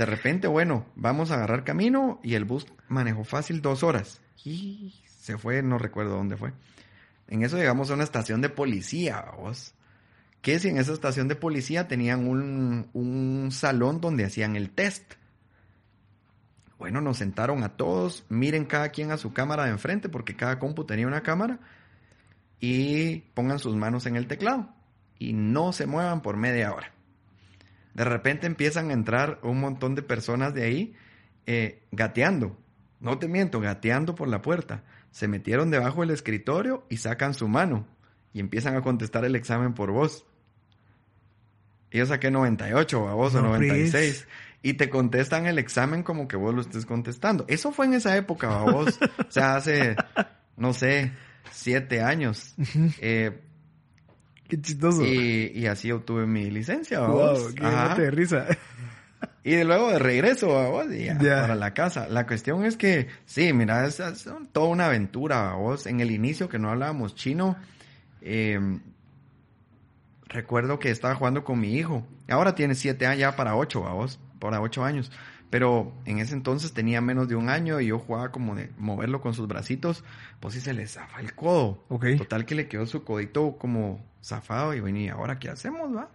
De repente, bueno, vamos a agarrar camino y el bus manejó fácil dos horas. Y se fue, no recuerdo dónde fue. En eso llegamos a una estación de policía, vos. Que si en esa estación de policía tenían un, un salón donde hacían el test. Bueno, nos sentaron a todos, miren cada quien a su cámara de enfrente, porque cada compu tenía una cámara, y pongan sus manos en el teclado. Y no se muevan por media hora. De repente empiezan a entrar un montón de personas de ahí eh, gateando. No te miento, gateando por la puerta. Se metieron debajo del escritorio y sacan su mano y empiezan a contestar el examen por voz. Y yo saqué 98 a vos o No, 96. pues. Y te contestan el examen como que vos lo estés contestando. Eso fue en esa época, vos. o sea, hace, no sé, siete años. Eh, Qué chistoso. y, y así obtuve mi licencia, wow, vos. qué de risa. Y de luego de regreso a vos y ya, para la casa. La cuestión es que, sí, mira, es, es toda una aventura vos. En el inicio que no hablábamos chino, eh, recuerdo que estaba jugando con mi hijo. Ahora tiene siete años, ya para ocho, vos, para ocho años. Pero en ese entonces tenía menos de un año y yo jugaba como de moverlo con sus bracitos, pues sí se le zafa el codo. Total que le quedó su codito como zafado y venía, ¿ahora qué hacemos, va?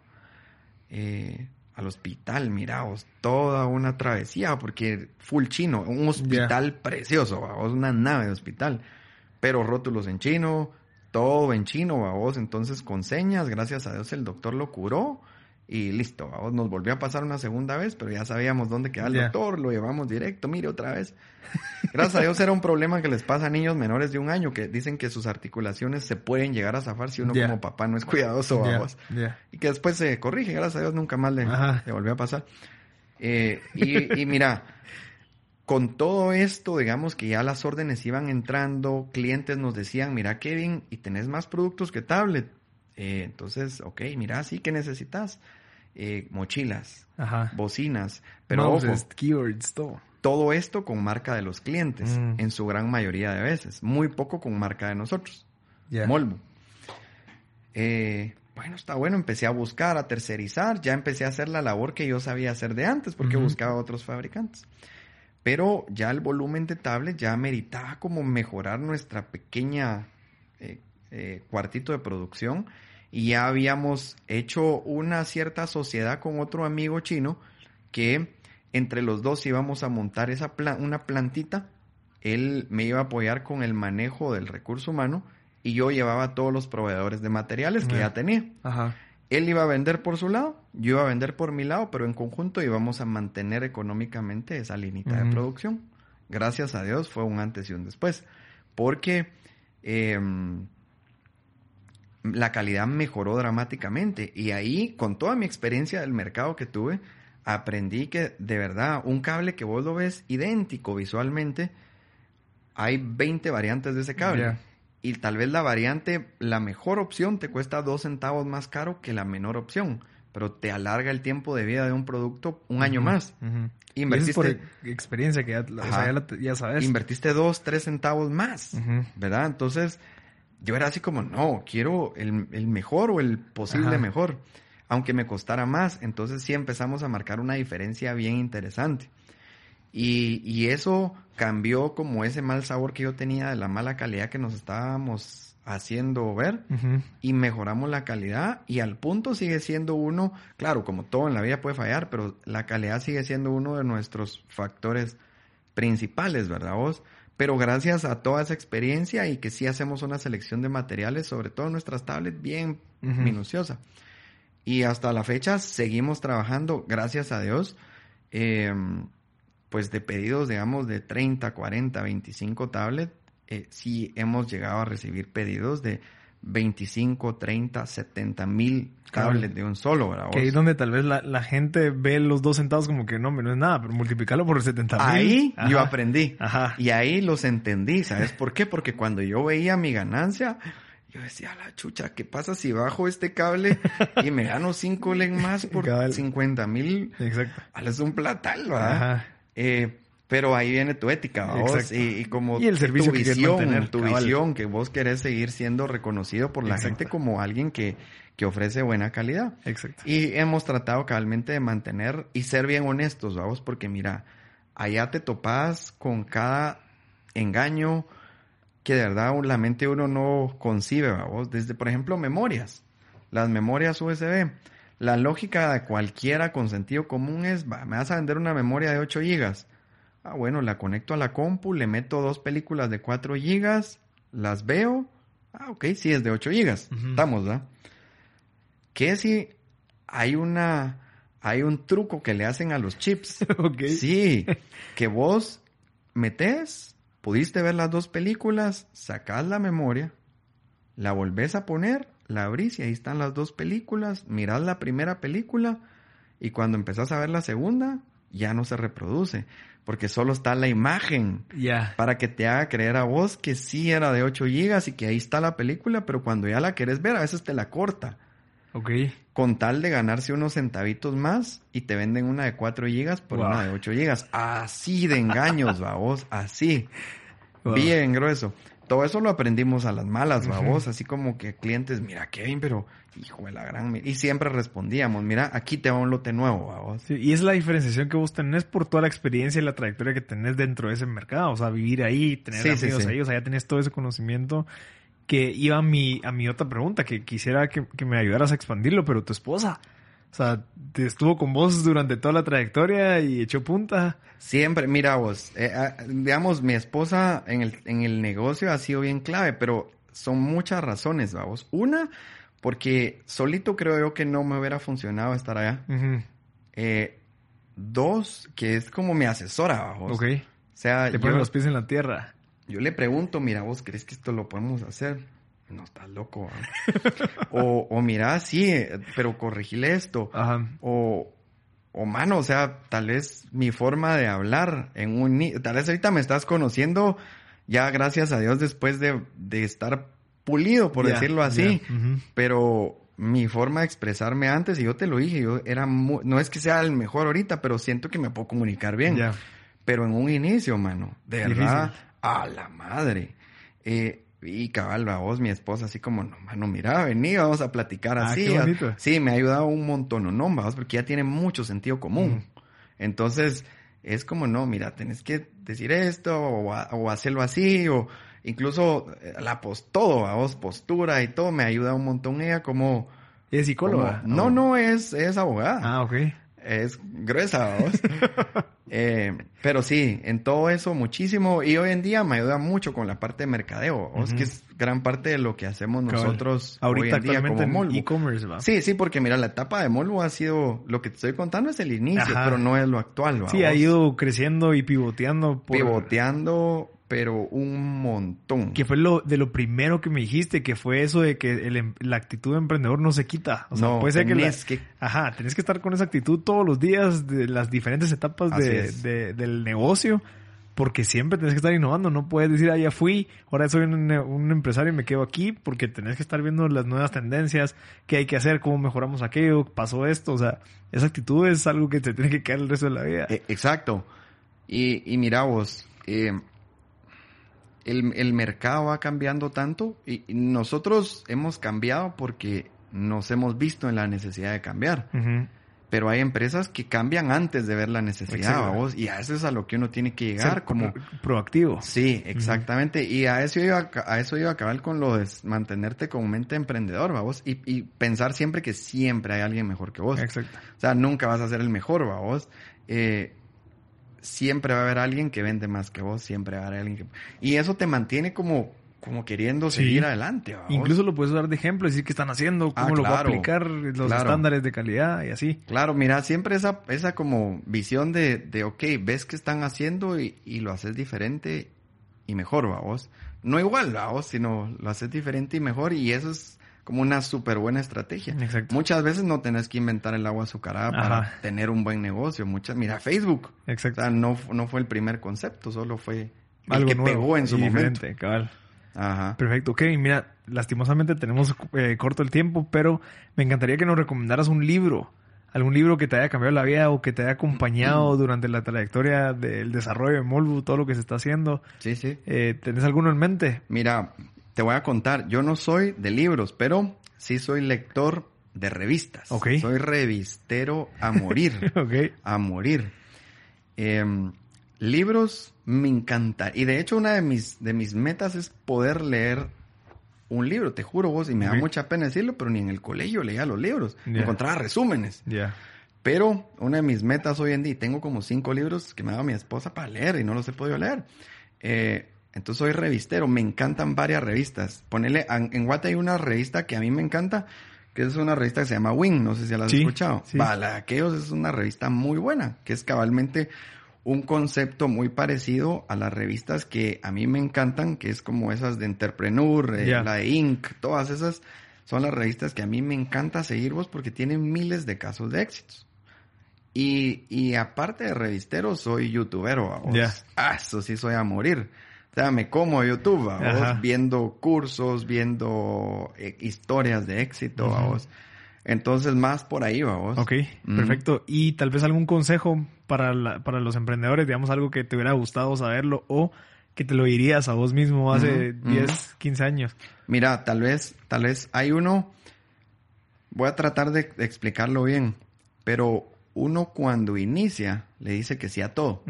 Eh, al hospital, miraos, toda una travesía, porque full chino, un hospital precioso, vamos, una nave de hospital, pero rótulos en chino, todo en chino, vamos, entonces con señas, gracias a Dios el doctor lo curó y listo, vamos, nos volvió a pasar una segunda vez, pero ya sabíamos dónde quedaba el Ya. doctor, lo llevamos directo, mire otra vez. Gracias a Dios era un problema que les pasa a niños menores de un año, que dicen que sus articulaciones se pueden llegar a zafar si uno como papá no es cuidadoso, ya. y que después se corrige, gracias a Dios nunca más le volvió a pasar. Eh, y, y mira, con todo esto, digamos que ya las órdenes iban entrando, clientes nos decían, mira Kevin, y tenés más productos que tablet. Eh, entonces, ok, mira, sí que necesitas eh, mochilas, Ajá. bocinas, pero ojo, keywords, todo. todo esto con marca de los clientes, Mm. en su gran mayoría de veces, muy poco con marca de nosotros. Molvo. Eh, bueno, está bueno, empecé a buscar, a tercerizar, ya empecé a hacer la labor que yo sabía hacer de antes, porque buscaba otros fabricantes. Pero ya el volumen de tablet ya meritaba como mejorar nuestra pequeña eh, eh, cuartito de producción y ya habíamos hecho una cierta sociedad con otro amigo chino que Entre los dos íbamos a montar esa una plantita. Él me iba a apoyar con el manejo del recurso humano y yo llevaba todos los proveedores de materiales que ya tenía. Ajá. Él iba a vender por su lado, yo iba a vender por mi lado, pero en conjunto íbamos a mantener económicamente esa línea de producción. Gracias a Dios fue un antes y un después, porque em, la calidad mejoró dramáticamente y ahí, con toda mi experiencia del mercado que tuve, aprendí que de verdad un cable que vos lo ves idéntico visualmente, hay 20 variantes de ese cable y tal vez la variante, la mejor opción te cuesta dos centavos más caro que la menor opción, pero te alarga el tiempo de vida de un producto un año más. Invertiste por experiencia que ya, sabes. Invertiste dos, tres centavos más, ¿verdad? Entonces, yo era así como, no, quiero el, mejor o el posible mejor, aunque me costara más. Entonces sí empezamos a marcar una diferencia bien interesante. Y, y, eso cambió como ese mal sabor que yo tenía de la mala calidad que nos estábamos haciendo ver y mejoramos la calidad y al punto sigue siendo uno, claro, como todo en la vida puede fallar, pero la calidad sigue siendo uno de nuestros factores principales, ¿verdad vos? Pero gracias a toda esa experiencia y que sí hacemos una selección de materiales, sobre todo nuestras tablets, bien minuciosa. Y hasta la fecha seguimos trabajando, gracias a Dios. Eh, pues de pedidos, digamos, de 30, 40, 25 tablets, eh, sí hemos llegado a recibir pedidos de 25, 30, 70 mil tablets de un solo, ¿verdad? Que ahí donde tal vez la, gente ve los dos centavos como que no, no es nada, pero multiplicarlo por 70 mil. Ahí yo aprendí. Ajá. Y ahí los entendí, ¿sabes por qué? Porque cuando yo veía mi ganancia, yo decía, la chucha, ¿qué pasa si bajo este cable y me gano 5 len más por 50 mil? Exacto. Es un platal, ¿verdad? Ajá. Eh, pero ahí viene tu ética, vos, y, como el servicio tu visión, tu visión, que vos querés seguir siendo reconocido por la gente como alguien que, que ofrece buena calidad. Exacto. Y hemos tratado cabalmente de mantener y ser bien honestos, vamos, porque mira, allá te topas con cada engaño que de verdad la mente uno no concibe, vamos, desde por ejemplo memorias, las memorias USB la lógica de cualquiera con sentido común es, me vas a vender una memoria de 8 gigas. Ah, bueno, la conecto a la compu, le meto dos películas de 4 gigas, las veo. Ah, ok, sí, es de 8 gigas. Estamos, ¿verdad? ¿Qué si hay una, hay un truco que le hacen a los chips? Sí, que vos metes, pudiste ver las dos películas, sacás la memoria, la volvés a poner la abrís y ahí están las dos películas, mirás la primera película y cuando empezás a ver la segunda ya no se reproduce, porque solo está la imagen para que te haga creer a vos que sí era de 8 gigas y que ahí está la película, pero cuando ya la querés ver a veces te la corta. Ok. Con tal de ganarse unos centavitos más y te venden una de 4 gigas por una de 8 gigas. Así de engaños, va vos, así. Bien grueso todo eso lo aprendimos a las malas, babos, así como que clientes, mira Kevin, pero hijo de la gran... Y siempre respondíamos, mira, aquí te va un lote nuevo, babos. y es la diferenciación que vos tenés por toda la experiencia y la trayectoria que tenés dentro de ese mercado, o sea, vivir ahí, tener amigos ahí, o sea, ya tenés todo ese conocimiento que iba a mi, a mi otra pregunta, que quisiera que, que me ayudaras a expandirlo, pero tu esposa, o sea, te estuvo con vos durante toda la trayectoria y echó punta. Siempre, mira vos, eh, ah, digamos, mi esposa en el, en el negocio ha sido bien clave, pero son muchas razones, vamos. Una, porque solito creo yo que no me hubiera funcionado estar allá. Eh, dos, que es como mi asesora, vamos. Ok. O sea, te ponen los pies en la tierra. Yo le pregunto, mira, vos crees que esto lo podemos hacer no estás loco. o, o mira, sí, pero corregile esto. O, o mano, o sea, tal vez mi forma de hablar en un... Tal vez ahorita me estás conociendo ya gracias a Dios después de, de estar pulido, por decirlo así. Pero mi forma de expresarme antes, y yo te lo dije, yo era no es que sea el mejor ahorita, pero siento que me puedo comunicar bien. Pero en un inicio, mano, de verdad, a la madre. Eh, y cabal, a vos, mi esposa, así como, no, mano, mira, vení, vamos a platicar ah, así. Sí, me ha ayudado un montón, no, vamos, porque ya tiene mucho sentido común. Entonces, es como, no, mira, tenés que decir esto, o, hacerlo así, o incluso eh, la post, todo, vos, postura y todo, me ayuda un montón ella como... ¿Es psicóloga? no, no, es, es abogada. Ah, ok. Es gruesa, vos. Eh, pero sí, en todo eso muchísimo. Y hoy en día me ayuda mucho con la parte de mercadeo, vos, que es gran parte de lo que hacemos nosotros Ahorita hoy en día como e-commerce, va. Sí, sí, porque mira, la etapa de Molbu ha sido, lo que te estoy contando es el inicio, Ajá. pero no es lo actual, ¿va Sí, ha ido creciendo y pivoteando por... pivoteando, pero un montón. Que fue lo de lo primero que me dijiste, que fue eso de que el em- la actitud de emprendedor no se quita. O sea, No, puede ser que, la- que- Ajá, tenés que estar con esa actitud todos los días de las diferentes etapas de, de- del negocio, porque siempre tenés que estar innovando. No puedes decir, ah, ya fui, ahora soy un, un empresario y me quedo aquí, porque tenés que estar viendo las nuevas tendencias, qué hay que hacer, cómo mejoramos aquello, pasó esto. O sea, esa actitud es algo que te tiene que quedar el resto de la vida. Eh, exacto. Y, y mira vos, eh, el, el mercado va cambiando tanto y, y nosotros hemos cambiado porque nos hemos visto en la necesidad de cambiar. Pero hay empresas que cambian antes de ver la necesidad, vos, y a eso es a lo que uno tiene que llegar, Ser como... pro- proactivo. Sí, exactamente. Y a eso iba a, eso iba a acabar con lo de mantenerte con mente emprendedor, vos, y, y pensar siempre que siempre hay alguien mejor que vos. Exacto. O sea, nunca vas a ser el mejor, vos. Eh, siempre va a haber alguien que vende más que vos, siempre va a haber alguien que... Y eso te mantiene como, como queriendo Sí. seguir adelante, va. Incluso lo puedes usar de ejemplo, decir qué están haciendo, cómo Ah, lo voy a aplicar, los claro. estándares de calidad y así. Claro, mira, siempre esa, esa como visión de, de, ok, ves qué están haciendo y, y lo haces diferente y mejor, va vos. No igual, va vos, sino lo haces diferente y mejor y eso es como una súper buena estrategia. Exacto. Muchas veces no tenés que inventar el agua azucarada para tener un buen negocio. Muchas, mira, Facebook. O Exacto. sea, no, no fue el primer concepto, solo fue el Algo que nuevo pegó en su momento. cabal. Ajá. Perfecto. Ok, mira, lastimosamente tenemos eh, corto el tiempo, pero me encantaría que nos recomendaras un libro. Algún libro que te haya cambiado la vida o que te haya acompañado durante la trayectoria del desarrollo de Molbu, todo lo que se está haciendo. Sí, sí. Eh, ¿Tenés alguno en mente? Mira, te voy a contar, yo no soy de libros, pero sí soy lector de revistas. Ok. Soy revistero a morir, ok. a morir. Em, libros me encanta. Y de hecho una de mis, de mis metas es poder leer un libro, te juro vos, y me da mucha pena decirlo, pero ni en el colegio leía los libros. Encontraba resúmenes. Ya. Pero una de mis metas hoy en día, tengo como cinco libros que me ha dado mi esposa para leer y no los he podido leer. Eh, entonces soy revistero, me encantan varias revistas. Ponele, en, Guate hay una revista que a mí me encanta, que es una revista que se llama Wing, no sé si la has Sí, escuchado. sí. Va, la de aquellos es una revista muy buena, que es cabalmente un concepto muy parecido a las revistas que a mí me encantan, que es como esas de Entrepreneur, la de Inc., todas esas son las revistas que a mí me encanta seguir vos porque tienen miles de casos de éxitos. Y, y aparte de revistero, soy youtubero, ¿va vos. Ya. Ah, eso sí soy a morir. Sea, me como YouTube, ¿va vos, viendo cursos, viendo eh, historias de éxito, ¿va Ujú. vos. Entonces, más por ahí, ¿va vos. Ok, Mm. perfecto. Y tal vez algún consejo para, la- para los emprendedores, digamos algo que te hubiera gustado saberlo o que te lo dirías a vos mismo hace Ujú, 10, 15 años. Mira, tal vez, tal vez hay uno, voy a tratar de explicarlo bien, pero uno cuando inicia le dice que sí a todo.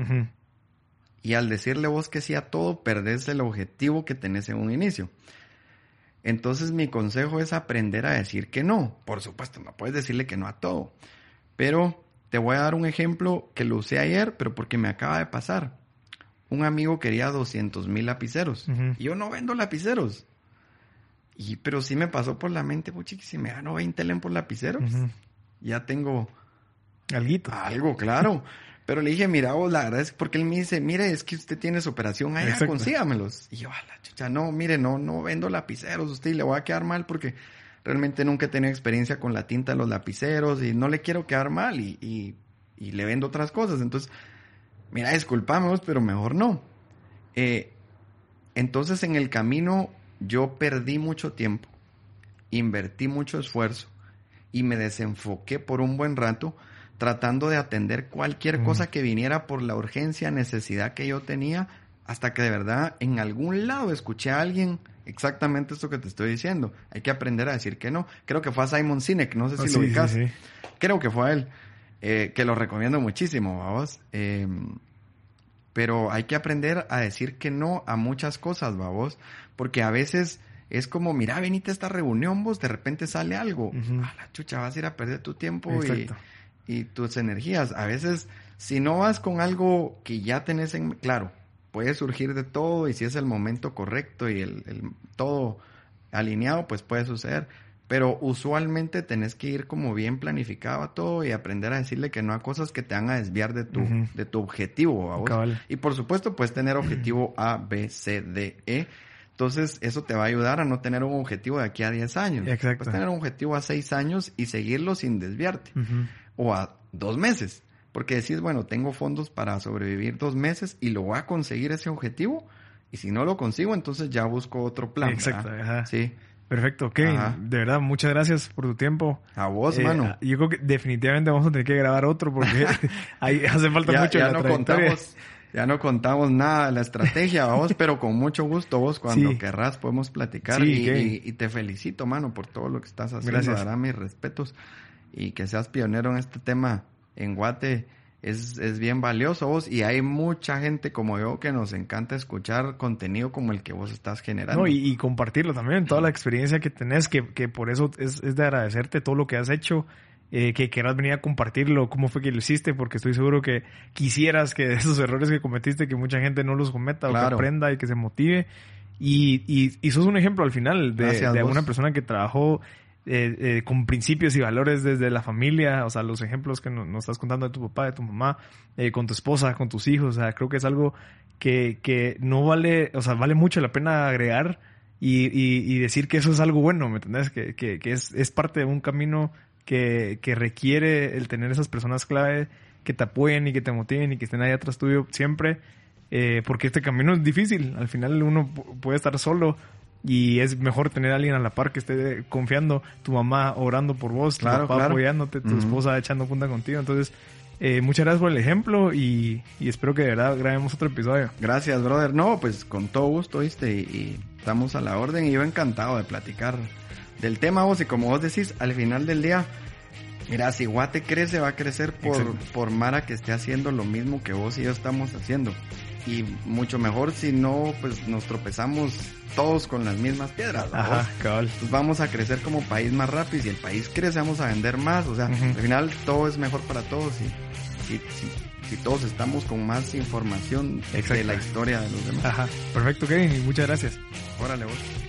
Y al decirle vos que sí a todo, perdés el objetivo que tenés en un inicio. Entonces mi consejo es aprender a decir que no. Por supuesto, no puedes decirle que no a todo. Pero te voy a dar un ejemplo que lo usé ayer, pero porque me acaba de pasar. Un amigo quería 200 mil lapiceros. Y yo no vendo lapiceros. Y, pero sí me pasó por la mente, puchi, si me gano 20 len por lapiceros, ya tengo Alguito. algo, claro. Pero le dije, mira, vos, la verdad es porque él me dice, mire, es que usted tiene su operación allá, Exacto. consígamelos. Y yo, a la chucha, no, mire, no, no vendo lapiceros, usted y le voy a quedar mal porque realmente nunca he tenido experiencia con la tinta de los lapiceros y no le quiero quedar mal y, y, y le vendo otras cosas. Entonces, mira, disculpame vos, pero mejor no. Eh, entonces, en el camino, yo perdí mucho tiempo, invertí mucho esfuerzo y me desenfoqué por un buen rato tratando de atender cualquier Mm. cosa que viniera por la urgencia, necesidad que yo tenía, hasta que de verdad en algún lado escuché a alguien exactamente esto que te estoy diciendo. Hay que aprender a decir que no. Creo que fue a Simon Sinek, no sé si Ah, lo sí, ubicas. sí, sí. Creo que fue a él, eh, que lo recomiendo muchísimo, vamos. Eh, pero hay que aprender a decir que no a muchas cosas, vamos, porque a veces es como, mira, venite a esta reunión, vos, de repente sale algo. A la chucha, vas a ir a perder tu tiempo Exacto. y tus energías. A veces, si no vas con algo que ya tenés en claro, puede surgir de todo y si es el momento correcto y el, el todo alineado, pues puede suceder. Pero usualmente tenés que ir como bien planificado a todo y aprender a decirle que no a cosas que te van a desviar de tu, de tu objetivo. Cabal. Y por supuesto, puedes tener objetivo A, B, C, D, E. Entonces, eso te va a ayudar a no tener un objetivo de aquí a 10 años. Exacto. Puedes tener un objetivo a 6 años y seguirlo sin desviarte. O a dos meses. Porque decís, bueno, tengo fondos para sobrevivir dos meses y lo voy a conseguir ese objetivo. Y si no lo consigo, entonces ya busco otro plan. Exacto, ajá. Sí. Perfecto. Ajá. De verdad, muchas gracias por tu tiempo. A vos, Eh, mano. Yo creo que definitivamente vamos a tener que grabar otro porque ahí hace falta ya, mucho ya no contamos, ya no contamos nada de la estrategia, vos, pero con mucho gusto vos cuando Sí. querrás podemos platicar Sí, y- y te felicito, mano, por todo lo que estás haciendo. Gracias. Dará mis respetos y que seas pionero en este tema en Guate es, es bien valioso vos y hay mucha gente como yo que nos encanta escuchar contenido como el que vos estás generando. No, y, y compartirlo también, toda la experiencia que tenés, que, que por eso es, es de agradecerte todo lo que has hecho, eh, que quieras venir a compartirlo, cómo fue que lo hiciste, porque estoy seguro que quisieras que de esos errores que cometiste, que mucha gente no los cometa o que aprenda y que se motive. Y, y, y sos un ejemplo al final de, de una persona que trabajó eh, eh, con principios y valores desde la familia, o sea, los ejemplos que nos, estás contando de tu papá, de tu mamá, eh, con tu esposa, con tus hijos, o sea, creo que es algo que, que no vale, o sea, vale mucho la pena agregar y, y, decir que eso es algo bueno, ¿me entendés? Que, que, que es, es parte de un camino que, que requiere el tener esas personas clave que te apoyen y que te motiven y que estén ahí atrás tuyo siempre, eh, porque este camino es difícil, al final uno pu- puede estar solo y es mejor tener a alguien a la par que esté confiando, tu mamá orando por vos, Claro, tu papá claro. apoyándote, tu esposa echando punta contigo, entonces... eh, muchas gracias por el ejemplo y, y espero que de verdad grabemos otro episodio. Gracias, brother. No, pues con todo gusto, ¿viste? Y, y estamos a la orden y yo encantado de platicar del tema vos. Y como vos decís, al final del día, mira, si Guate crece, va a crecer por, por Mara que esté haciendo lo mismo que vos y yo estamos haciendo. Y mucho mejor si no, pues nos tropezamos todos con las mismas piedras. Pues vamos a crecer como país más rápido. y Si el país crece, vamos a vender más. O sea, al final todo es mejor para todos. Y si, si, si todos estamos con más información de la historia de los demás. Ajá, perfecto, Kevin, y muchas gracias. Órale, vos.